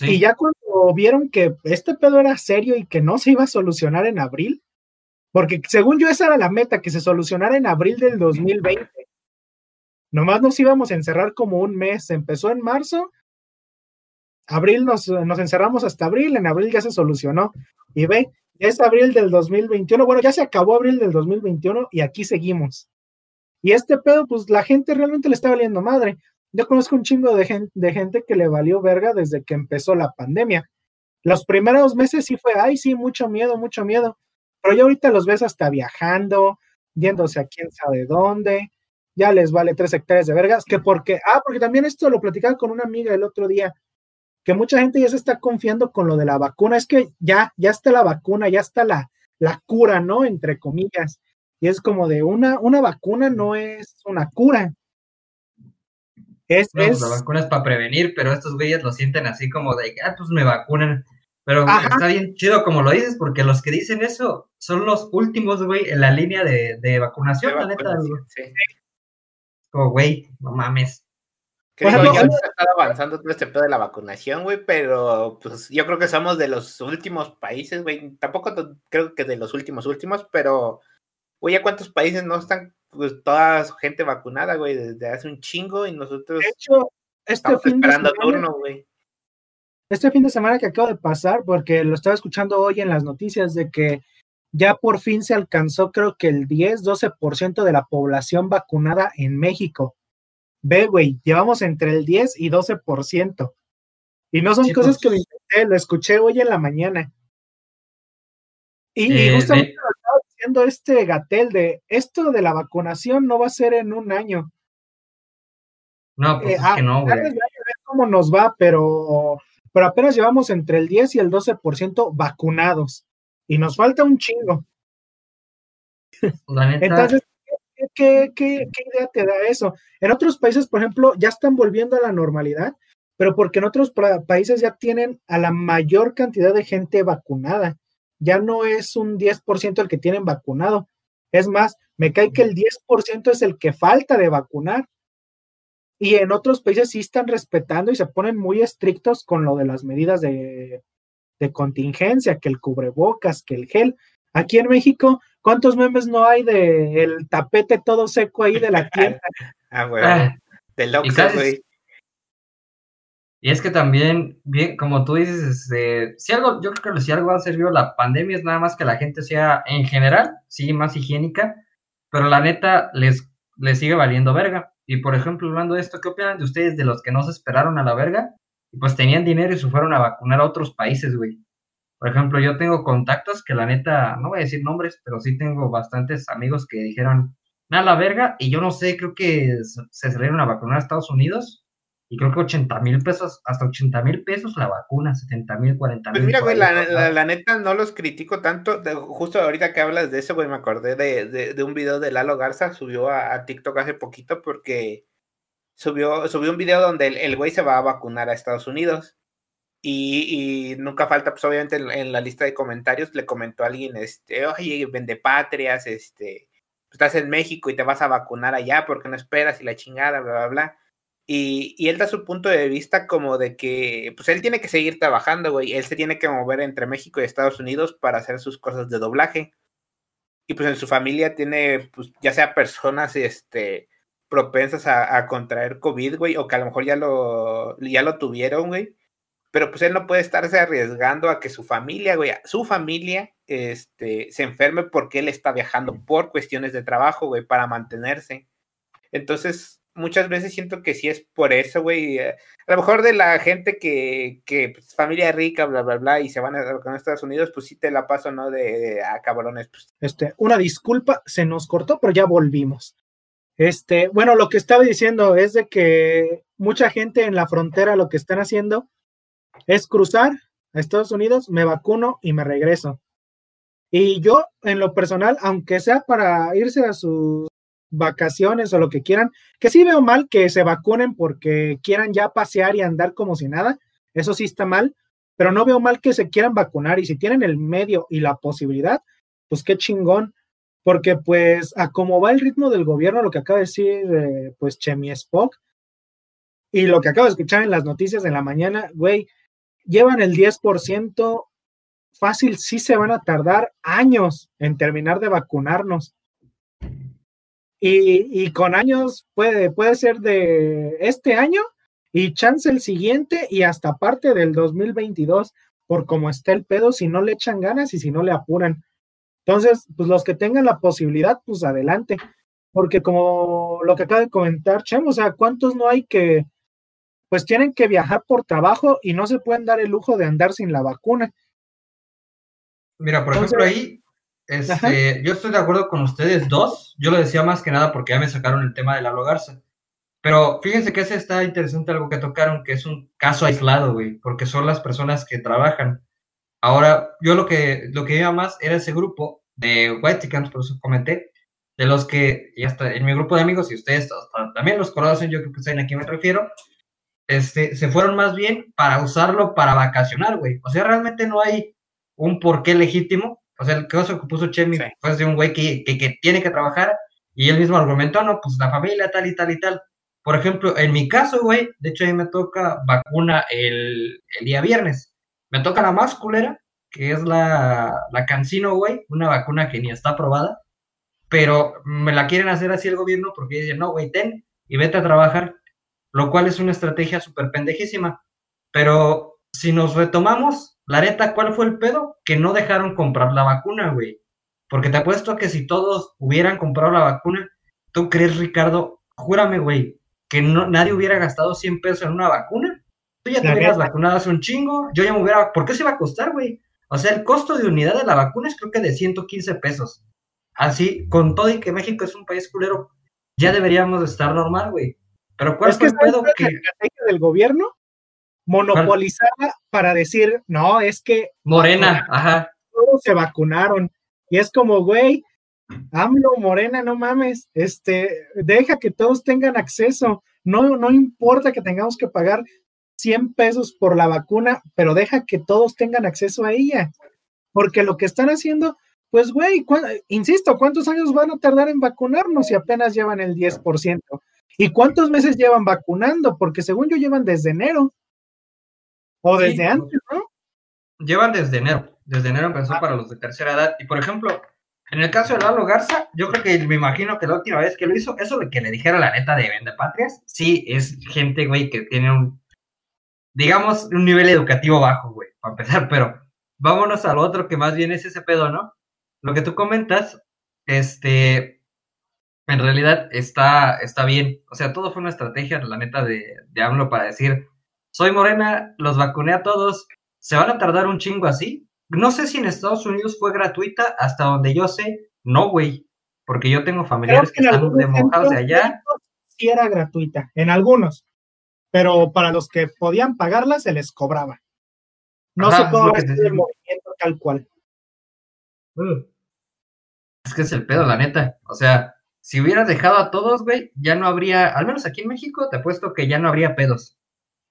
Y ya cuando vieron que este pedo era serio y que no se iba a solucionar en abril, porque según yo esa era la meta, que se solucionara en abril del 2020. Nomás nos íbamos a encerrar como un mes. Empezó en marzo, abril nos, nos encerramos hasta abril, en abril ya se solucionó. Y ve, es abril del 2021, bueno, ya se acabó abril del 2021 y aquí seguimos. Y este pedo, pues la gente realmente le está valiendo madre. Yo conozco un chingo de gente, de gente que le valió verga desde que empezó la pandemia. Los primeros meses sí fue, ay, sí, mucho miedo, mucho miedo. Pero ya ahorita los ves hasta viajando, yéndose a quién sabe dónde, ya les vale tres hectáreas de vergas, que porque, ah, porque también esto lo platicaba con una amiga el otro día, que mucha gente ya se está confiando con lo de la vacuna, es que ya, ya está la vacuna, ya está la, la cura, ¿no? Entre comillas. Y es como de una, una vacuna no es una cura. Es, pues, La vacuna es para prevenir, pero estos güeyes lo sienten así como de, ah, pues me vacunan. Pero está bien chido como lo dices, porque los que dicen eso son los últimos, güey, en la línea de, de vacunación, la neta. Sí. Como, güey, no mames. Creo que ya está avanzando todo este pedo de la vacunación, güey, pero pues yo creo que somos de los últimos países, güey. Tampoco creo que de los últimos últimos, pero, güey, ¿a cuántos países no están pues, toda su gente vacunada, güey, desde hace un chingo y nosotros de hecho, este fin esperando de turno, güey. Este fin de semana que acabo de pasar, porque lo estaba escuchando hoy en las noticias de que ya por fin se alcanzó creo que el 10-12% de la población vacunada en México. Ve, güey, llevamos entre el 10 y 12%. Y no son cosas que lo intenté, lo escuché hoy en la mañana. Y, eh, justamente lo estaba diciendo este Gatel de esto de la vacunación no va a ser en un año. No, pues eh, es que no, güey. ver cómo nos va, pero, pero apenas llevamos entre el 10 y el 12% vacunados y nos falta un chingo. Entonces, ¿qué, qué, idea te da eso? En otros países, por ejemplo, ya están volviendo a la normalidad, pero porque en otros países ya tienen a la mayor cantidad de gente vacunada. Ya no es un 10% el que tienen vacunado. Es más, me cae que el 10% es el que falta de vacunar. Y en otros países sí están respetando y se ponen muy estrictos con lo de las medidas de, de contingencia, que el cubrebocas, que el gel. Aquí en México, ¿cuántos memes no hay de el tapete todo seco ahí de la tienda? ah, güey. Ah, güey. Y es que también, bien, como tú dices, este, si algo, yo creo que si algo ha servido la pandemia es nada más que la gente sea, en general, sí, más higiénica, pero la neta les, les sigue valiendo verga. Y por ejemplo, hablando de esto, ¿qué opinan de ustedes de los que no se esperaron a la verga pues tenían dinero y se fueron a vacunar a otros países, güey. Por ejemplo, yo tengo contactos que la neta, no voy a decir nombres, pero sí tengo bastantes amigos que dijeron, nada, la verga, y yo no sé, creo que se salieron a vacunar a Estados Unidos y creo que 80 mil pesos, hasta 80 mil pesos la vacuna, 70 mil, 40 mil. Pues mira, güey, la, neta no los critico tanto. justo ahorita que hablas de eso, güey, me acordé de, un video de Lalo Garza, subió a, TikTok hace poquito porque subió, subió un video donde el, güey se va a vacunar a Estados Unidos. Y, nunca falta, pues obviamente en, la lista de comentarios le comentó a alguien, este, oye, vende patrias, este, estás en México y te vas a vacunar allá porque no esperas y la chingada, bla, bla, bla. Y, y, él da su punto de vista como de que, pues él tiene que seguir trabajando, güey. Él se tiene que mover entre México y Estados Unidos para hacer sus cosas de doblaje. Y pues en su familia tiene, pues ya sea personas, este, propensas a, contraer COVID, güey, o que a lo mejor ya lo, ya lo tuvieron, güey. Pero pues él no puede estarse arriesgando a que su familia, güey, su familia, este, se enferme porque él está viajando por cuestiones de trabajo, güey, para mantenerse. Entonces, muchas veces siento que sí es por eso, güey. Eh, a lo mejor de la gente que, que pues, familia rica, bla, bla, bla, y se van a, a Estados Unidos, pues sí te la paso, ¿no? De, a cabrones. Pues. Este, una disculpa, se nos cortó, pero ya volvimos. Este, bueno, lo que estaba diciendo es de que mucha gente en la frontera lo que están haciendo es cruzar a Estados Unidos, me vacuno y me regreso. Y yo, en lo personal, aunque sea para irse a sus vacaciones o lo que quieran, que sí veo mal que se vacunen porque quieran ya pasear y andar como si nada, eso sí está mal, pero no veo mal que se quieran vacunar y si tienen el medio y la posibilidad, pues qué chingón porque pues a cómo va el ritmo del gobierno, lo que acaba de decir eh, pues Chemi Spock, y lo que acabo de escuchar en las noticias de la mañana, güey, llevan el 10%, fácil, sí se van a tardar años en terminar de vacunarnos. Y, y, con años puede, puede ser de este año y chance el siguiente y hasta parte del 2022, por cómo está el pedo, si no le echan ganas y si no le apuran. Entonces, pues los que tengan la posibilidad, pues adelante. Porque como lo que acaba de comentar Chem, o sea, ¿cuántos no hay que, pues tienen que viajar por trabajo y no se pueden dar el lujo de andar sin la vacuna? Mira, por ejemplo, ahí este, yo estoy de acuerdo con ustedes dos. Yo lo decía más que nada porque ya me sacaron el tema de la Garza. Pero fíjense que ese está interesante algo que tocaron, que es un caso aislado, güey, porque son las personas que trabajan. Ahora, yo lo que, lo que iba más era ese grupo de White por eso comenté, de los que, ya está, en mi grupo de amigos, y ustedes también los conocen, yo creo que saben a quién me refiero, este, se fueron más bien para usarlo para vacacionar, güey. O sea, realmente no hay un porqué legítimo o sea, el caso que puso Chemi fue de un güey que, que, tiene que trabajar y él mismo argumentó, no, pues la familia tal y tal y tal. Por ejemplo, en mi caso, güey, de hecho a mí me toca vacuna el, el día viernes. Me toca la más culera, que es la, la Cancino, güey, una vacuna que ni está aprobada, pero me la quieren hacer así el gobierno porque dicen, no, güey, ten y vete a trabajar, lo cual es una estrategia súper pendejísima. Pero si nos retomamos, la neta, ¿cuál fue el pedo? Que no dejaron comprar la vacuna, güey. Porque te apuesto que si todos hubieran comprado la vacuna, ¿tú crees, Ricardo? Júrame, güey, que no, nadie hubiera gastado 100 pesos en una vacuna. Tú ya te hubieras vacunado hace un chingo. Yo ya me hubiera. ¿Por qué se iba a costar, güey? O sea, el costo de unidad de la vacuna es creo que de 115 pesos. Así, con todo y que México es un país culero, ya deberíamos estar normal, güey. Pero ¿cuál fue el pedo que... del gobierno? monopolizada para decir, no, es que... Morena, ajá. Todos se vacunaron. Y es como, güey, AMLO, Morena, no mames, este, deja que todos tengan acceso. No, no importa que tengamos que pagar 100 pesos por la vacuna, pero deja que todos tengan acceso a ella. Porque lo que están haciendo, pues, güey, insisto, ¿cuántos años van a tardar en vacunarnos si apenas llevan el 10%? ¿Y cuántos meses llevan vacunando? Porque según yo llevan desde enero. O desde antes, ¿no? Llevan desde enero. Desde enero empezó ah. para los de tercera edad. Y por ejemplo, en el caso de Lalo Garza, yo creo que me imagino que la última vez que lo hizo, eso de que le dijera la neta de Vende Patrias, sí, es gente, güey, que tiene un, digamos, un nivel educativo bajo, güey, para empezar, pero vámonos al otro que más bien es ese pedo, ¿no? Lo que tú comentas, este, en realidad está, está bien. O sea, todo fue una estrategia, la neta, de, de AMLO para decir, soy morena, los vacuné a todos, ¿se van a tardar un chingo así? No sé si en Estados Unidos fue gratuita, hasta donde yo sé, no, güey, porque yo tengo familiares que, están de de allá. Sí era gratuita, en algunos, pero para los que podían pagarla se les cobraba. No sé cómo es el movimiento tal cual. Es que es el pedo, la neta. O sea, si hubieras dejado a todos, güey, ya no habría, al menos aquí en México, te apuesto que ya no habría pedos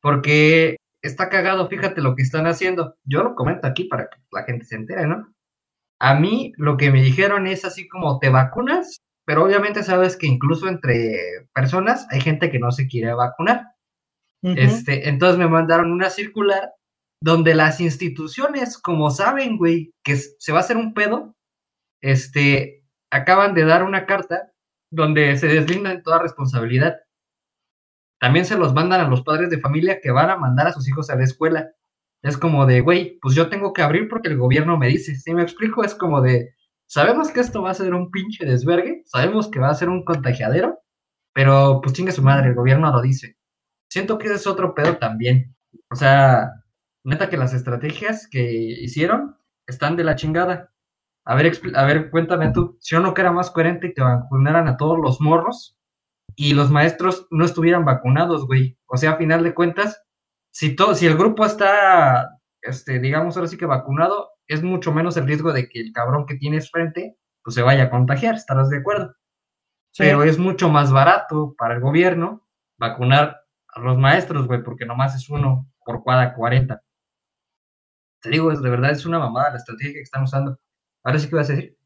porque está cagado, fíjate lo que están haciendo. Yo lo comento aquí para que la gente se entere, ¿no? A mí lo que me dijeron es así como te vacunas, pero obviamente sabes que incluso entre personas hay gente que no se quiere vacunar. Este, entonces me mandaron una circular donde las instituciones, como saben, güey, que se va a hacer un pedo, este, acaban de dar una carta donde se deslindan toda responsabilidad también se los mandan a los padres de familia que van a mandar a sus hijos a la escuela. Es como de, güey, pues yo tengo que abrir porque el gobierno me dice. Si me explico, es como de, sabemos que esto va a ser un pinche desvergue, sabemos que va a ser un contagiadero, pero pues chingue su madre, el gobierno lo dice. Siento que es otro pedo también. O sea, neta que las estrategias que hicieron están de la chingada. A ver, a ver, cuéntame tú, si o no que era más coherente que vacunaran a todos los morros y los maestros no estuvieran vacunados, güey. O sea, a final de cuentas, si, todo, si el grupo está, este, digamos ahora sí que vacunado, es mucho menos el riesgo de que el cabrón que tienes frente, pues se vaya a contagiar, ¿estarás de acuerdo? Pero es mucho más barato para el gobierno vacunar a los maestros, güey, porque nomás es uno por cada 40. Te digo, es, de verdad es una mamada la estrategia que están usando. Ahora sí que vas a decir.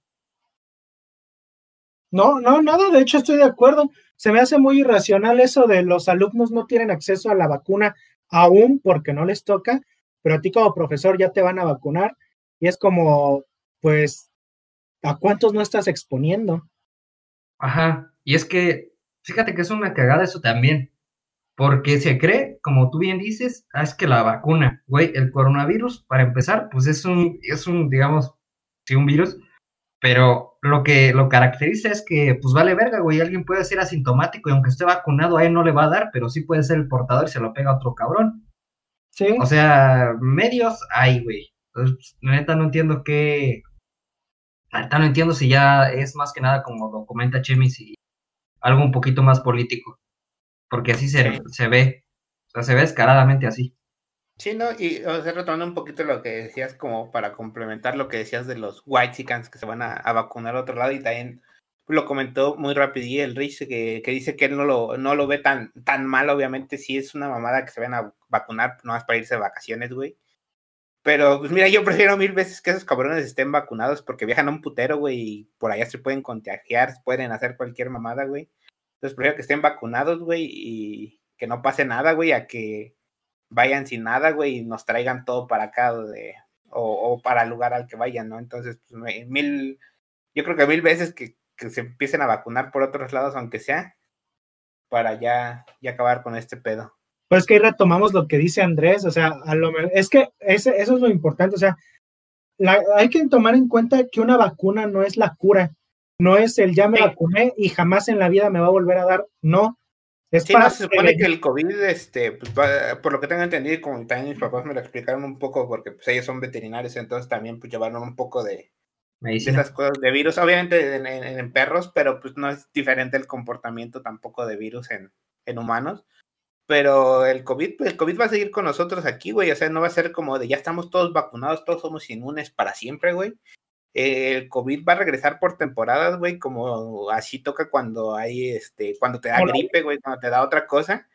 No, no, nada, de hecho estoy de acuerdo. Se me hace muy irracional eso de los alumnos no tienen acceso a la vacuna aún porque no les toca, pero a ti como profesor ya te van a vacunar y es como, pues, ¿a cuántos no estás exponiendo? Ajá, y es que, fíjate que es una cagada eso también, porque se cree, como tú bien dices, ah, es que la vacuna, güey, el coronavirus, para empezar, pues es un, es un, digamos, sí, un virus, pero lo que lo caracteriza es que, pues vale verga, güey, alguien puede ser asintomático y aunque esté vacunado a él no le va a dar, pero sí puede ser el portador y se lo pega a otro cabrón. Sí. O sea, medios hay, güey. Entonces, la neta no entiendo qué... La neta no entiendo si ya es más que nada como lo comenta Chemis y algo un poquito más político. Porque así se, Sí. se ve. O sea, se ve descaradamente así. Sí, ¿no? Y o sea, retomando un poquito lo que decías, como para complementar lo que decías de los whitexicans que se van a, vacunar a otro lado, y también lo comentó muy rápido el Rich, que, que dice que él no lo, no lo ve tan, tan mal, obviamente, sí es una mamada que se van a vacunar nomás para irse de vacaciones, güey. Pero, pues mira, yo prefiero mil veces que esos cabrones estén vacunados porque viajan a un putero, güey, y por allá se pueden contagiar, pueden hacer cualquier mamada, güey. Entonces prefiero que estén vacunados, güey, y que no pase nada, güey, a que vayan sin nada, güey, y nos traigan todo para acá de, o, o, para el lugar al que vayan, ¿no? Entonces, pues, mil, yo creo que mil veces que, que, se empiecen a vacunar por otros lados, aunque sea, para ya, ya acabar con este pedo. Pues que ahí retomamos lo que dice Andrés, o sea, a lo, es que ese, eso es lo importante, o sea, la, hay que tomar en cuenta que una vacuna no es la cura, no es el ya me sí. vacuné y jamás en la vida me va a volver a dar, no, es sí, no, se supone que el COVID, este, pues, va, por lo que tengo entendido, como también mis papás me lo explicaron un poco, porque pues, ellos son veterinarios, entonces también pues, llevaron un poco de, esas cosas de virus, obviamente en, en, en, perros, pero pues no es diferente el comportamiento tampoco de virus en, en humanos. Pero el COVID, el COVID va a seguir con nosotros aquí, güey. O sea, no va a ser como de ya estamos todos vacunados, todos somos inmunes para siempre, güey el COVID va a regresar por temporadas, güey, como así toca cuando hay, este, cuando te da Hola. gripe, güey, cuando te da otra cosa.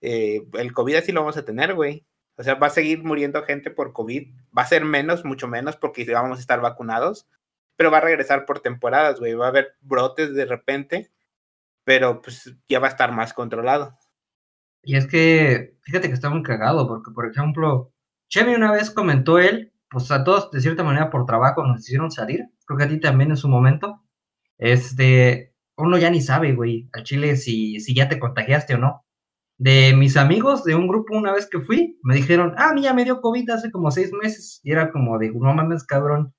Eh, el COVID así lo vamos a tener, güey. O sea, va a seguir muriendo gente por COVID. Va a ser menos, mucho menos, porque vamos a estar vacunados. Pero va a regresar por temporadas, güey. Va a haber brotes de repente, pero pues ya va a estar más controlado. Y es que, fíjate que está muy cagado, porque, por ejemplo, Chevy una vez comentó él pues a todos de cierta manera por trabajo nos hicieron salir, creo que a ti también en su momento, este, uno ya ni sabe, güey, al Chile si, si ya te contagiaste o no. De mis amigos de un grupo una vez que fui, me dijeron, ah, a mí ya me dio COVID hace como seis meses, y era como de, no mames, cabrón.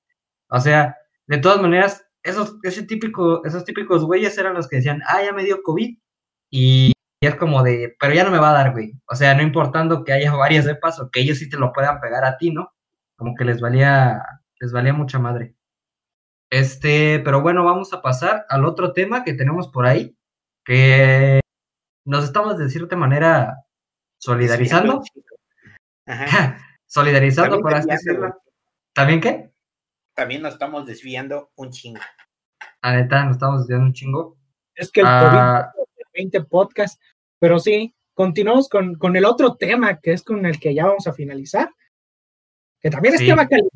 O sea, de todas maneras, esos, ese típico, esos típicos güeyes eran los que decían, ah, ya me dio COVID, y es como de, pero ya no me va a dar, güey. O sea, no importando que haya varias cepas o que ellos sí te lo puedan pegar a ti, ¿no? Como que les valía, les valía mucha madre. Este, pero bueno, vamos a pasar al otro tema que tenemos por ahí, que nos estamos de cierta manera solidarizando. Ajá. solidarizando, por así decirlo. ¿También qué? También nos estamos desviando un chingo. Ah, neta, nos estamos desviando un chingo. Es que el ah, COVID 20 podcast, pero sí, continuamos con, con el otro tema que es con el que ya vamos a finalizar que también sí. es tema caliente.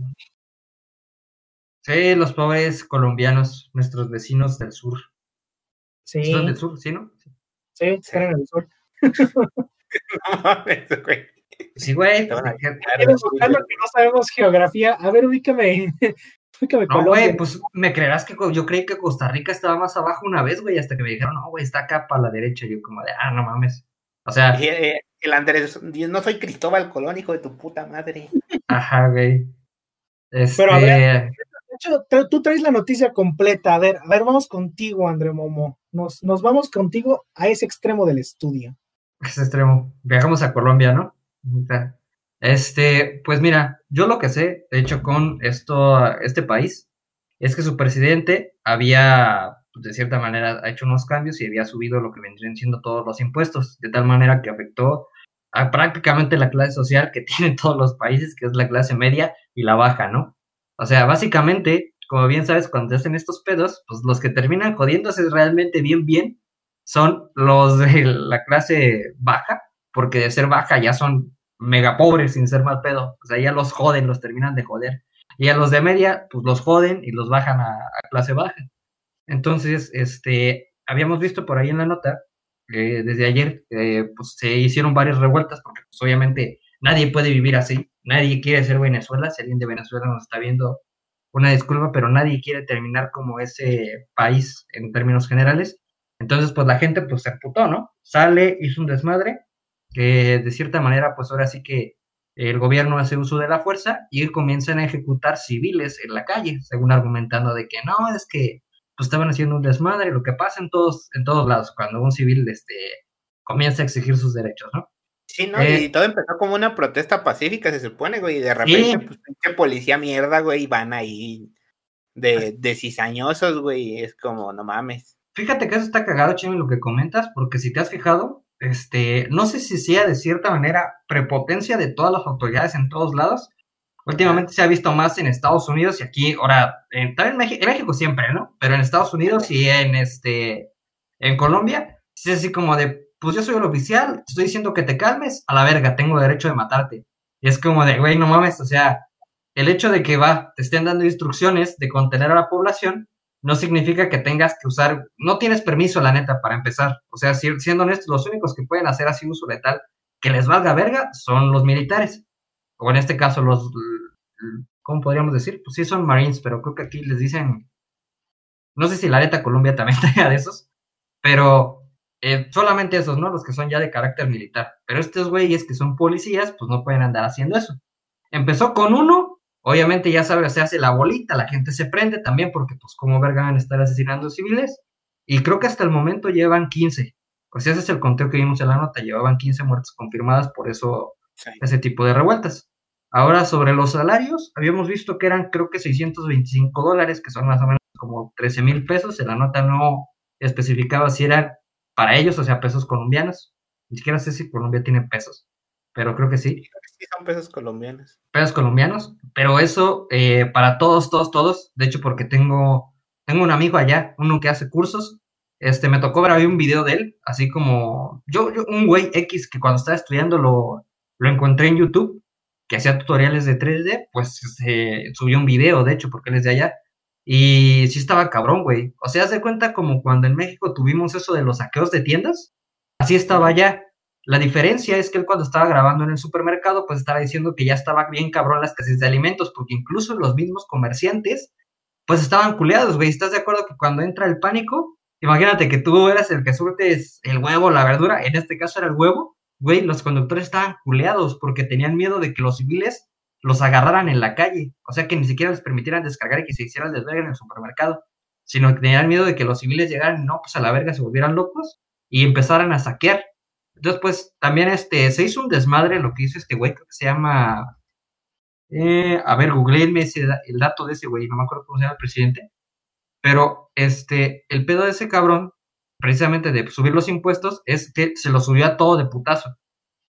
Sí, los pobres colombianos, nuestros vecinos del sur. Sí. ¿Son del sur, sí, no? Sí, sí. eran del sur. no mames, güey. Sí, güey. Pues, que no sabemos geografía. A ver, ubícame. ubícame no, güey, pues me creerás que yo creí que Costa Rica estaba más abajo una vez, güey, hasta que me dijeron, no, güey, está acá para la derecha. Y yo, como de, ah, no mames. O sea. Y, eh, el Andrés, no soy Cristóbal Colón, hijo de tu puta madre. Ajá, güey. Este... Pero a ver, de hecho, tú traes la noticia completa. A ver, a ver, vamos contigo, André Momo. Nos, nos vamos contigo a ese extremo del estudio. Ese extremo. Viajamos a Colombia, ¿no? Este, pues mira, yo lo que sé, de hecho, con esto, este país, es que su presidente había, pues, de cierta manera, hecho unos cambios y había subido lo que vendrían siendo todos los impuestos, de tal manera que afectó a prácticamente la clase social que tienen todos los países, que es la clase media y la baja, ¿no? O sea, básicamente, como bien sabes, cuando hacen estos pedos, pues los que terminan jodiéndose realmente bien, bien, son los de la clase baja, porque de ser baja ya son mega pobres sin ser mal pedo, o sea, ya los joden, los terminan de joder. Y a los de media, pues los joden y los bajan a, a clase baja. Entonces, este, habíamos visto por ahí en la nota, que desde ayer, pues se hicieron varias revueltas, porque pues, obviamente nadie puede vivir así, nadie quiere ser Venezuela, si alguien de Venezuela nos está viendo, una disculpa, pero nadie quiere terminar como ese país en términos generales. Entonces, pues la gente pues se emputó, ¿no? Sale, hizo un desmadre, que de cierta manera, pues ahora sí que el gobierno hace uso de la fuerza y comienzan a ejecutar civiles en la calle, según argumentando de que no, es que pues, estaban haciendo un desmadre, lo que pasa en todos, en todos lados, cuando un civil este, comienza a exigir sus derechos, ¿no? Sí, ¿no? y eh, todo empezó como una protesta pacífica, se supone, güey, y de repente, pues, pinche policía mierda, güey, y van ahí de, de cizañosos, güey, es como, no mames. Fíjate que eso está cagado, Chino, lo que comentas, porque si te has fijado, este, no sé si sea de cierta manera prepotencia de todas las autoridades en todos lados. Últimamente se ha visto más en Estados Unidos y aquí, ahora, en, también en México, siempre, ¿no? Pero en Estados Unidos y en este, en Colombia, es así como de, pues yo soy el oficial, estoy diciendo que te calmes, a la verga, tengo derecho de matarte. Y es como de, güey, no mames, o sea, el hecho de que va, te estén dando instrucciones de contener a la población, no significa que tengas que usar, no tienes permiso, la neta, para empezar. O sea, siendo honestos, los únicos que pueden hacer así uso letal que les valga verga son los militares. O en este caso, los, ¿cómo podríamos decir? Pues sí, son Marines, pero creo que aquí les dicen, no sé si la neta Colombia también tenga de esos, pero eh, solamente esos, ¿no? Los que son ya de carácter militar. Pero estos güeyes que son policías, pues no pueden andar haciendo eso. Empezó con uno Obviamente ya sabes, se hace la bolita, la gente se prende también porque pues como verga van a estar asesinando civiles. Y creo que hasta el momento llevan 15. Pues ese es el conteo que vimos en la nota, llevaban 15 muertes confirmadas por eso ese tipo de revueltas. Ahora sobre los salarios, habíamos visto que eran creo que 625 dólares, que son más o menos como 13 mil pesos. En la nota no especificaba si eran para ellos, o sea, pesos colombianos. Ni siquiera sé si Colombia tiene pesos pero creo que sí. Sí, son pesos colombianos. Pesos colombianos, pero eso eh, para todos, todos, todos. De hecho, porque tengo, tengo un amigo allá, uno que hace cursos. Este, me tocó ver ahí un video de él, así como yo, yo un güey X que cuando estaba estudiando lo, lo encontré en YouTube, que hacía tutoriales de 3D, pues se subió un video, de hecho, porque él es de allá. Y sí estaba cabrón, güey. O sea, haz de cuenta como cuando en México tuvimos eso de los saqueos de tiendas. Así estaba allá. La diferencia es que él cuando estaba grabando en el supermercado, pues estaba diciendo que ya estaba bien cabrón la escasez de alimentos, porque incluso los mismos comerciantes, pues estaban culeados, güey. ¿Estás de acuerdo que cuando entra el pánico, imagínate que tú eras el que surtes el huevo, la verdura, en este caso era el huevo, güey, los conductores estaban culeados porque tenían miedo de que los civiles los agarraran en la calle, o sea, que ni siquiera les permitieran descargar y que se hicieran desverga en el supermercado, sino que tenían miedo de que los civiles llegaran no, pues a la verga se volvieran locos y empezaran a saquear. Entonces, pues, también este, se hizo un desmadre lo que hizo este güey, que se llama. Eh, a ver, googleenme ese, el dato de ese güey, no me acuerdo cómo se llama el presidente. Pero este, el pedo de ese cabrón, precisamente de subir los impuestos, es que se lo subió a todo de putazo.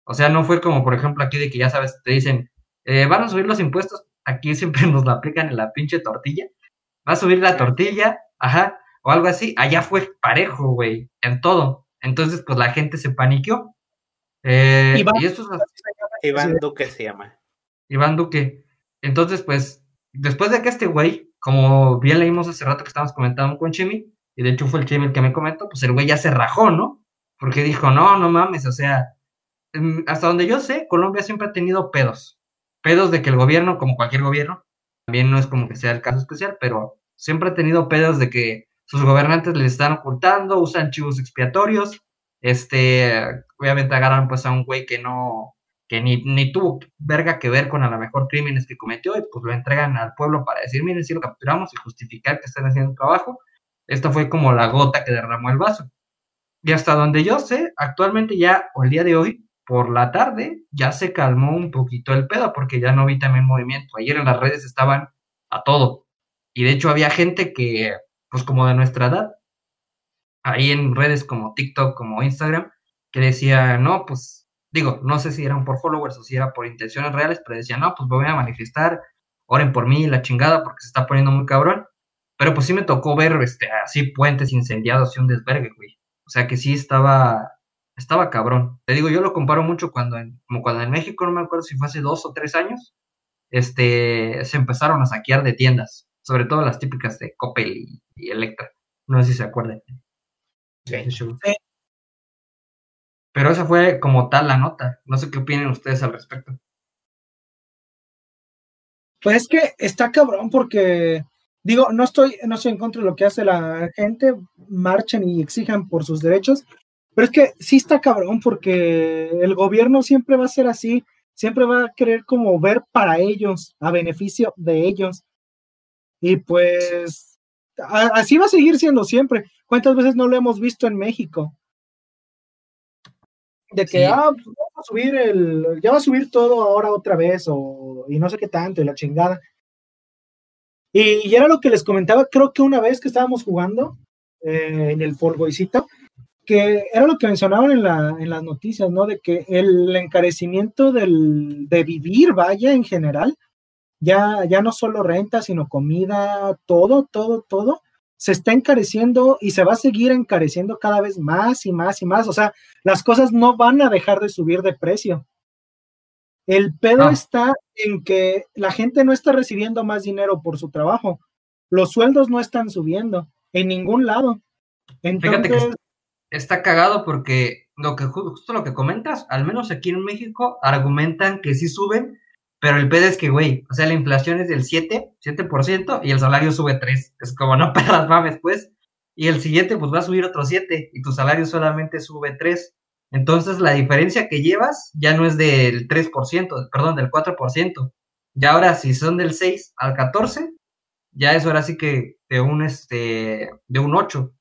O sea, no fue como, por ejemplo, aquí de que ya sabes, te dicen, eh, van a subir los impuestos, aquí siempre nos lo aplican en la pinche tortilla. Va a subir la tortilla, ajá, o algo así. Allá fue parejo, güey, en todo. Entonces, pues la gente se paniqueó. Eh, Iván, Duque se llama. Iván Duque. Entonces, pues, después de que este güey, como bien leímos hace rato que estábamos comentando con Chimi, y de hecho fue el Chimi el que me comentó, pues el güey ya se rajó, ¿no? Porque dijo, no, no mames, o sea, mm, hasta donde yo sé, Colombia siempre ha tenido pedos. Pedos de que el gobierno, como cualquier gobierno, también no es como que sea el caso especial, pero siempre ha tenido pedos de que sus gobernantes les están ocultando, usan chivos expiatorios, este, obviamente agarran pues a un güey que no, que ni, ni tuvo verga que ver con a lo mejor crímenes que cometió y pues lo entregan al pueblo para decir, miren, si lo capturamos y justificar que están haciendo trabajo. Esta fue como la gota que derramó el vaso. Y hasta donde yo sé, actualmente ya, o el día de hoy, por la tarde, ya se calmó un poquito el pedo, porque ya no vi también movimiento. Ayer en las redes estaban a todo. Y de hecho había gente que pues como de nuestra edad, ahí en redes como TikTok, como Instagram, que decía, no, pues digo, no sé si eran por followers o si era por intenciones reales, pero decía, no, pues voy a manifestar, oren por mí, la chingada, porque se está poniendo muy cabrón. Pero pues sí me tocó ver este, así puentes incendiados y un desvergue, güey. O sea que sí estaba, estaba cabrón. Te digo, yo lo comparo mucho cuando en, como cuando en México, no me acuerdo si fue hace dos o tres años, este, se empezaron a saquear de tiendas sobre todo las típicas de Coppel y, Electra. No sé si se acuerdan. Sí. Pero esa fue como tal la nota. No sé qué opinen ustedes al respecto. Pues es que está cabrón porque, digo, no estoy, no estoy en contra de lo que hace la gente, marchen y exijan por sus derechos, pero es que sí está cabrón porque el gobierno siempre va a ser así, siempre va a querer como ver para ellos, a beneficio de ellos. Y pues a- así va a seguir siendo siempre. ¿Cuántas veces no lo hemos visto en México? De que, Sí. ah, pues vamos a subir el, ya va a subir todo ahora otra vez, o, y no sé qué tanto, y la chingada. Y, era lo que les comentaba, creo que una vez que estábamos jugando eh, en el Folgoicito, que era lo que mencionaban en, la, en las noticias, ¿no? De que el encarecimiento del, de vivir, vaya, en general, ya, ya no solo renta, sino comida, todo, todo, todo, se está encareciendo y se va a seguir encareciendo cada vez más y más y más. O sea, las cosas no van a dejar de subir de precio. El pedo No. está en que la gente no está recibiendo más dinero por su trabajo. Los sueldos no están subiendo en ningún lado. Fíjate que Entonces, está cagado porque lo que ju- justo lo que comentas, al menos aquí en México, argumentan que sí suben, pero el pedo es que, güey, o sea, la inflación es del 7, 7% y el salario sube 3. Es como, no perras mames, pues. Y el siguiente, pues va a subir otro 7 y tu salario solamente sube 3. Entonces, la diferencia que llevas ya no es del 3%, perdón, del 4%. Ya ahora, si son del 6 al 14, ya es ahora sí que de un, este, de un 8.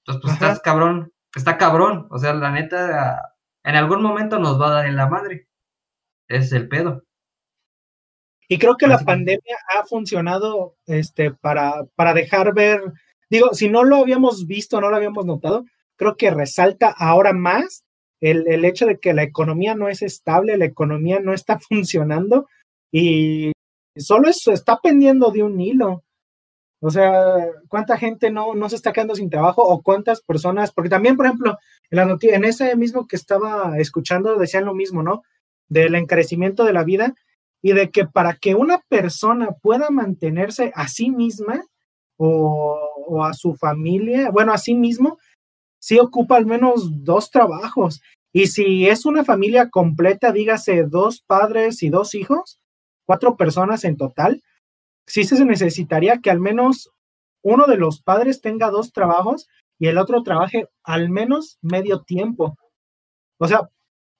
Entonces, pues Ajá. estás cabrón, está cabrón. O sea, la neta, en algún momento nos va a dar en la madre. Es el pedo. Y creo que la que- pandemia ha funcionado este, para, para dejar ver, digo, si no lo habíamos visto, no lo habíamos notado, creo que resalta ahora más el, el hecho de que la economía no es estable, la economía no está funcionando y solo eso está pendiendo de un hilo. O sea, ¿cuánta gente no, no se está quedando sin trabajo o cuántas personas? Porque también, por ejemplo, en, la noti- en ese mismo que estaba escuchando decían lo mismo, ¿no? Del encarecimiento de la vida y de que para que una persona pueda mantenerse a sí misma o, o a su familia, bueno, a sí mismo, sí ocupa al menos dos trabajos. Y si es una familia completa, dígase dos padres y dos hijos, cuatro personas en total, sí se necesitaría que al menos uno de los padres tenga dos trabajos y el otro trabaje al menos medio tiempo. O sea,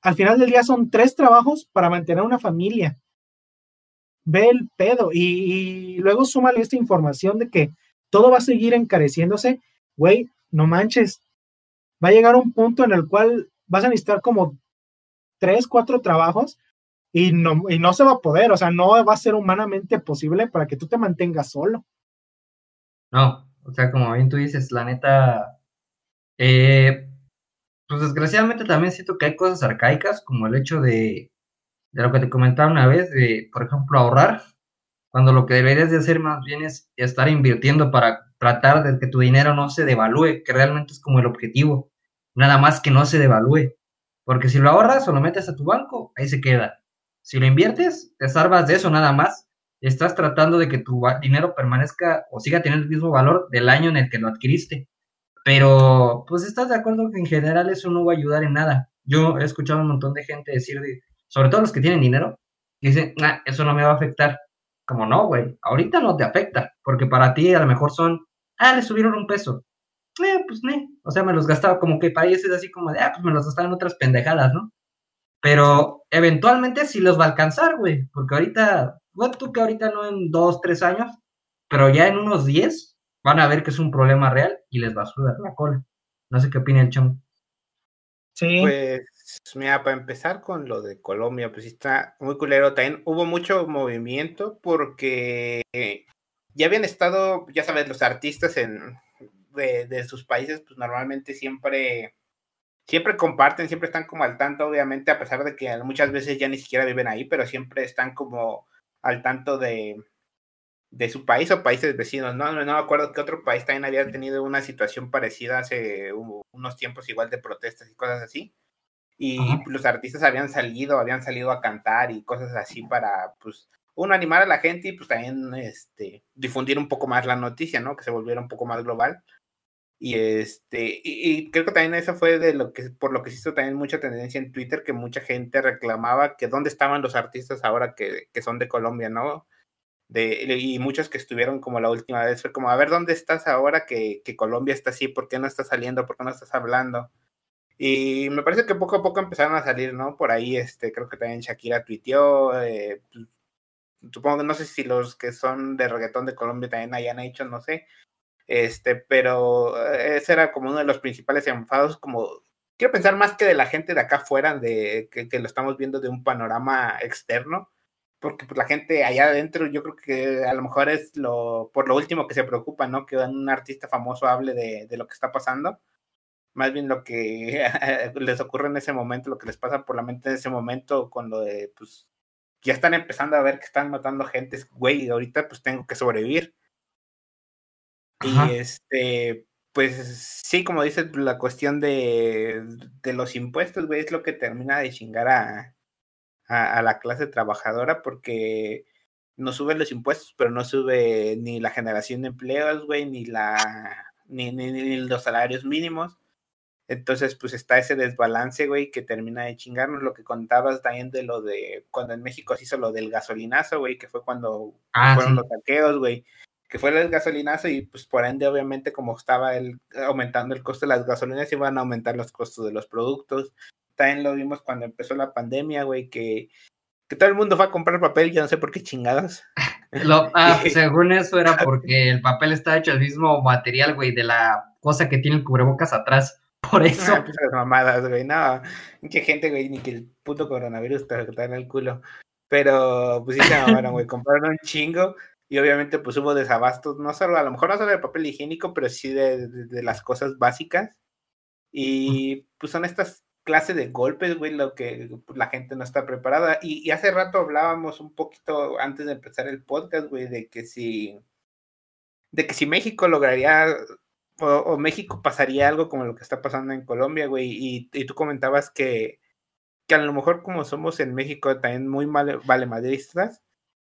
al final del día son tres trabajos para mantener una familia ve el pedo y, luego súmale esta información de que todo va a seguir encareciéndose, güey, no manches, va a llegar un punto en el cual vas a necesitar como tres, cuatro trabajos y no, y no se va a poder, o sea, no va a ser humanamente posible para que tú te mantengas solo. No, o sea, como bien tú dices, la neta, eh, pues desgraciadamente también siento que hay cosas arcaicas, como el hecho de, de lo que te comentaba una vez, de, por ejemplo, ahorrar, cuando lo que deberías de hacer más bien es estar invirtiendo para tratar de que tu dinero no se devalúe, que realmente es como el objetivo, nada más que no se devalúe, porque si lo ahorras o lo metes a tu banco, ahí se queda. Si lo inviertes, te salvas de eso nada más, estás tratando de que tu dinero permanezca o siga teniendo el mismo valor del año en el que lo adquiriste. Pero, pues estás de acuerdo que en general eso no va a ayudar en nada. Yo he escuchado un montón de gente decir, de- sobre todo los que tienen dinero, que dicen, "Nah, eso no me va a afectar. Como no, güey, ahorita no te afecta, porque para ti a lo mejor son, ah, le subieron un peso. Eh, pues, ne. O sea, me los gastaba como que para ellos es así como de, ah, pues me los gastaba en otras pendejadas, ¿no? Pero eventualmente sí los va a alcanzar, güey, porque ahorita, bueno, tú que ahorita no en dos, tres años, pero ya en unos diez van a ver que es un problema real y les va a sudar la cola. No sé qué opina el chamo. Sí, Pues, mira, para empezar con lo de Colombia, pues sí está muy culero. También hubo mucho movimiento porque ya habían estado, ya sabes, los artistas en, de, de sus países, pues normalmente siempre, siempre comparten, siempre están como al tanto, obviamente, a pesar de que muchas veces ya ni siquiera viven ahí, pero siempre están como al tanto de, de su país o países vecinos. No, no, no me acuerdo que otro país también había tenido una situación parecida hace unos tiempos igual de protestas y cosas así. Y Ajá. los artistas habían salido, habían salido a cantar y cosas así para, pues, uno, animar a la gente y pues también este, difundir un poco más la noticia, ¿no? Que se volviera un poco más global. Y este, y, creo que también eso fue de lo que, por lo que se hizo también mucha tendencia en Twitter, que mucha gente reclamaba que dónde estaban los artistas ahora que, que son de Colombia, ¿no? De, y muchos que estuvieron como la última vez fue como, a ver, ¿dónde estás ahora que, que Colombia está así? ¿Por qué no estás saliendo? ¿Por qué no estás hablando? Y me parece que poco a poco empezaron a salir, ¿no? Por ahí, este, creo que también Shakira tuiteó, eh, pues, supongo que no sé si los que son de reggaetón de Colombia también hayan hecho, no sé, este, pero eh, ese era como uno de los principales enfados, como quiero pensar más que de la gente de acá afuera, de que, que lo estamos viendo de un panorama externo, porque pues, la gente allá adentro yo creo que a lo mejor es lo por lo último que se preocupa, ¿no? Que un artista famoso hable de, de lo que está pasando. Más bien lo que les ocurre en ese momento, lo que les pasa por la mente en ese momento, cuando de, pues, ya están empezando a ver que están matando gente, güey, ahorita pues tengo que sobrevivir. Y este, pues sí, como dices, la cuestión de, de los impuestos, güey, es lo que termina de chingar a, a, la clase trabajadora porque no suben los impuestos, pero no sube ni la generación de empleos, güey, ni la ni, ni, los salarios mínimos. Entonces, pues está ese desbalance, güey, que termina de chingarnos. Lo que contabas también de lo de cuando en México se hizo lo del gasolinazo, güey, que fue cuando ah, fueron los saqueos, güey, que fue el gasolinazo y pues por ende, obviamente, como estaba el, aumentando el costo de las gasolinas, iban a aumentar los costos de los productos también lo vimos cuando empezó la pandemia, güey, que, que todo el mundo fue a comprar papel, yo no sé por qué chingadas. ah, según eso era porque el papel está hecho el mismo material, güey, de la cosa que tiene el cubrebocas atrás. Por eso. Ah, pues las mamadas, güey, no. Qué gente, güey, ni que el puto coronavirus te está en el culo. Pero, pues sí se mamaron, güey, compraron un chingo y obviamente pues hubo desabastos, no solo, a lo mejor no solo de papel higiénico, pero sí de, de las cosas básicas. Y pues son estas clase de golpes, güey, lo que pues, la gente no está preparada. Y, hace rato hablábamos un poquito antes de empezar el podcast, güey, de que si, de que si México lograría o, México pasaría algo como lo que está pasando en Colombia, güey, y, tú comentabas que, que a lo mejor como somos en México también muy mal, vale madristas,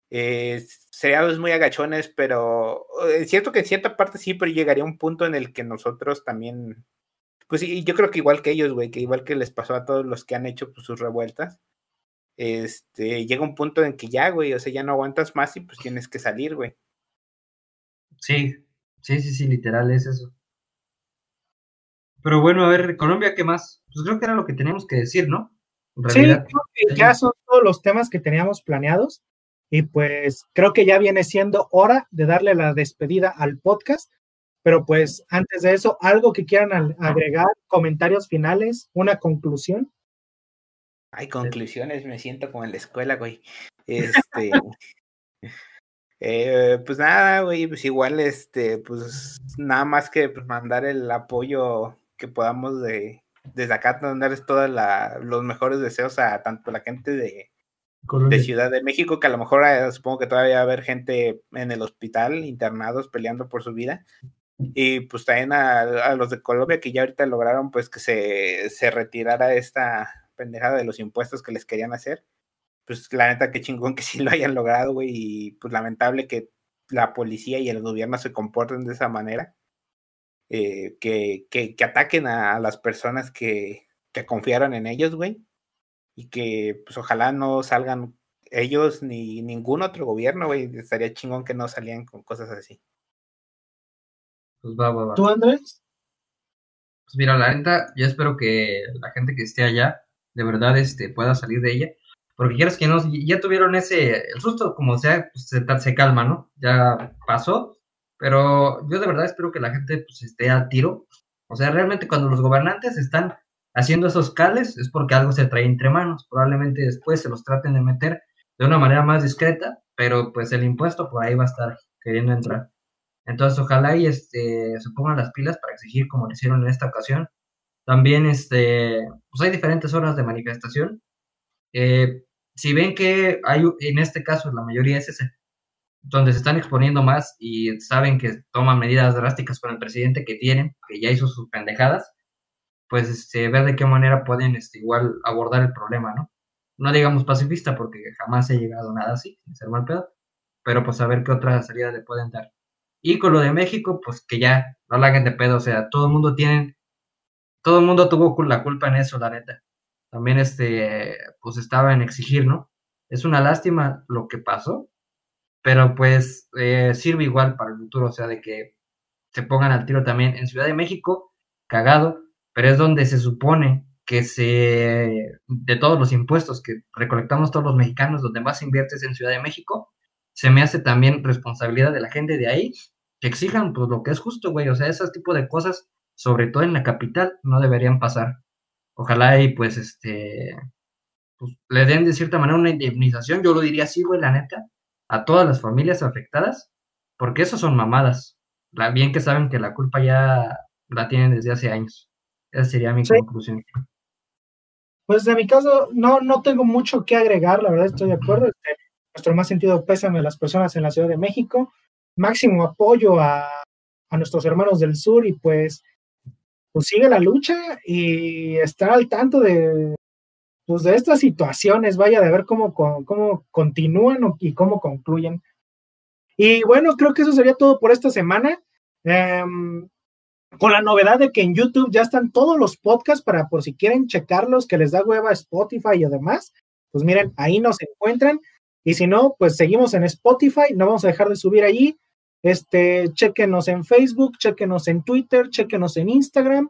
eh, seríamos muy agachones, pero es eh, cierto que en cierta parte sí, pero llegaría un punto en el que nosotros también pues sí, yo creo que igual que ellos, güey, que igual que les pasó a todos los que han hecho pues, sus revueltas, este, llega un punto en que ya, güey, o sea, ya no aguantas más y pues tienes que salir, güey. Sí, sí, sí, sí, literal es eso. Pero bueno, a ver, Colombia, ¿qué más? Pues creo que era lo que teníamos que decir, ¿no? Sí, creo que ya son todos los temas que teníamos planeados y pues creo que ya viene siendo hora de darle la despedida al podcast. Pero pues antes de eso, algo que quieran agregar, comentarios finales, una conclusión. Hay conclusiones, me siento como en la escuela, güey. Este, eh, pues nada, güey, pues igual, este, pues nada más que pues, mandar el apoyo que podamos de, desde acá, mandarles todos los mejores deseos a tanto la gente de, de Ciudad de México, que a lo mejor eh, supongo que todavía va a haber gente en el hospital internados peleando por su vida, y pues también a, los de Colombia que ya ahorita lograron pues que se, se retirara esta pendejada de los impuestos que les querían hacer. Pues la neta que chingón que sí lo hayan logrado, güey, y pues lamentable que la policía y el gobierno se comporten de esa manera. Eh, que, que, que, ataquen a, las personas que, que confiaron en ellos, güey. Y que pues ojalá no salgan ellos ni ningún otro gobierno, güey. Estaría chingón que no salían con cosas así. Pues va, va, va. ¿Tú, Andrés? Pues mira, la neta, yo espero que la gente que esté allá, de verdad, este, pueda salir de ella. Porque quieras que no, ya tuvieron ese, el susto, como sea, pues se, se calma, ¿no? Ya pasó. Pero yo de verdad espero que la gente pues, esté a tiro. O sea, realmente cuando los gobernantes están haciendo esos cales es porque algo se trae entre manos. Probablemente después se los traten de meter de una manera más discreta, pero pues el impuesto por ahí va a estar queriendo entrar. Entonces, ojalá y este, se pongan las pilas para exigir como lo hicieron en esta ocasión. También, este, pues hay diferentes horas de manifestación. Eh, si ven que hay, en este caso, la mayoría es ese, donde se están exponiendo más y saben que toman medidas drásticas con el presidente que tienen, que ya hizo sus pendejadas, pues este, ver de qué manera pueden este, igual abordar el problema, ¿no? No digamos pacifista, porque jamás he llegado nada así, sin ser mal pedo, pero pues a ver qué otra salida le pueden dar. Y con lo de México, pues que ya no la hagan de pedo, o sea, todo el mundo tiene, todo el mundo tuvo la culpa en eso, la neta. También este, pues estaba en exigir, ¿no? Es una lástima lo que pasó, pero pues eh, sirve igual para el futuro, o sea, de que se pongan al tiro también en Ciudad de México, cagado, pero es donde se supone que se, de todos los impuestos que recolectamos todos los mexicanos, donde más inviertes en Ciudad de México, se me hace también responsabilidad de la gente de ahí que exijan pues lo que es justo, güey, o sea, ese tipo de cosas, sobre todo en la capital, no deberían pasar. Ojalá y pues este, pues, le den de cierta manera una indemnización, yo lo diría así, güey, la neta, a todas las familias afectadas, porque eso son mamadas. La, bien que saben que la culpa ya la tienen desde hace años. Esa sería mi conclusión. Pues de mi caso, no, no tengo mucho que agregar, la verdad estoy de acuerdo. Este, nuestro más sentido pésame a las personas en la Ciudad de México. Máximo apoyo a, a nuestros hermanos del sur y pues, pues sigue la lucha y estar al tanto de, pues de estas situaciones, vaya, de ver cómo, cómo continúan y cómo concluyen. Y bueno, creo que eso sería todo por esta semana. Em, con la novedad de que en YouTube ya están todos los podcasts para por si quieren checarlos, que les da hueva Spotify y demás, pues miren, ahí nos encuentran. Y si no, pues seguimos en Spotify, no vamos a dejar de subir allí. Este, chequenos en Facebook, chequenos en Twitter, chequenos en Instagram.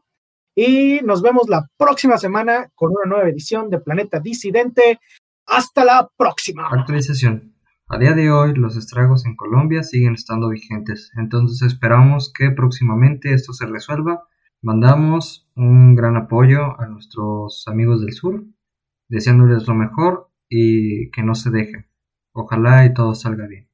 Y nos vemos la próxima semana con una nueva edición de Planeta Disidente. Hasta la próxima. Actualización. A día de hoy los estragos en Colombia siguen estando vigentes, entonces esperamos que próximamente esto se resuelva. Mandamos un gran apoyo a nuestros amigos del sur, deseándoles lo mejor y que no se dejen. Ojalá y todo salga bien.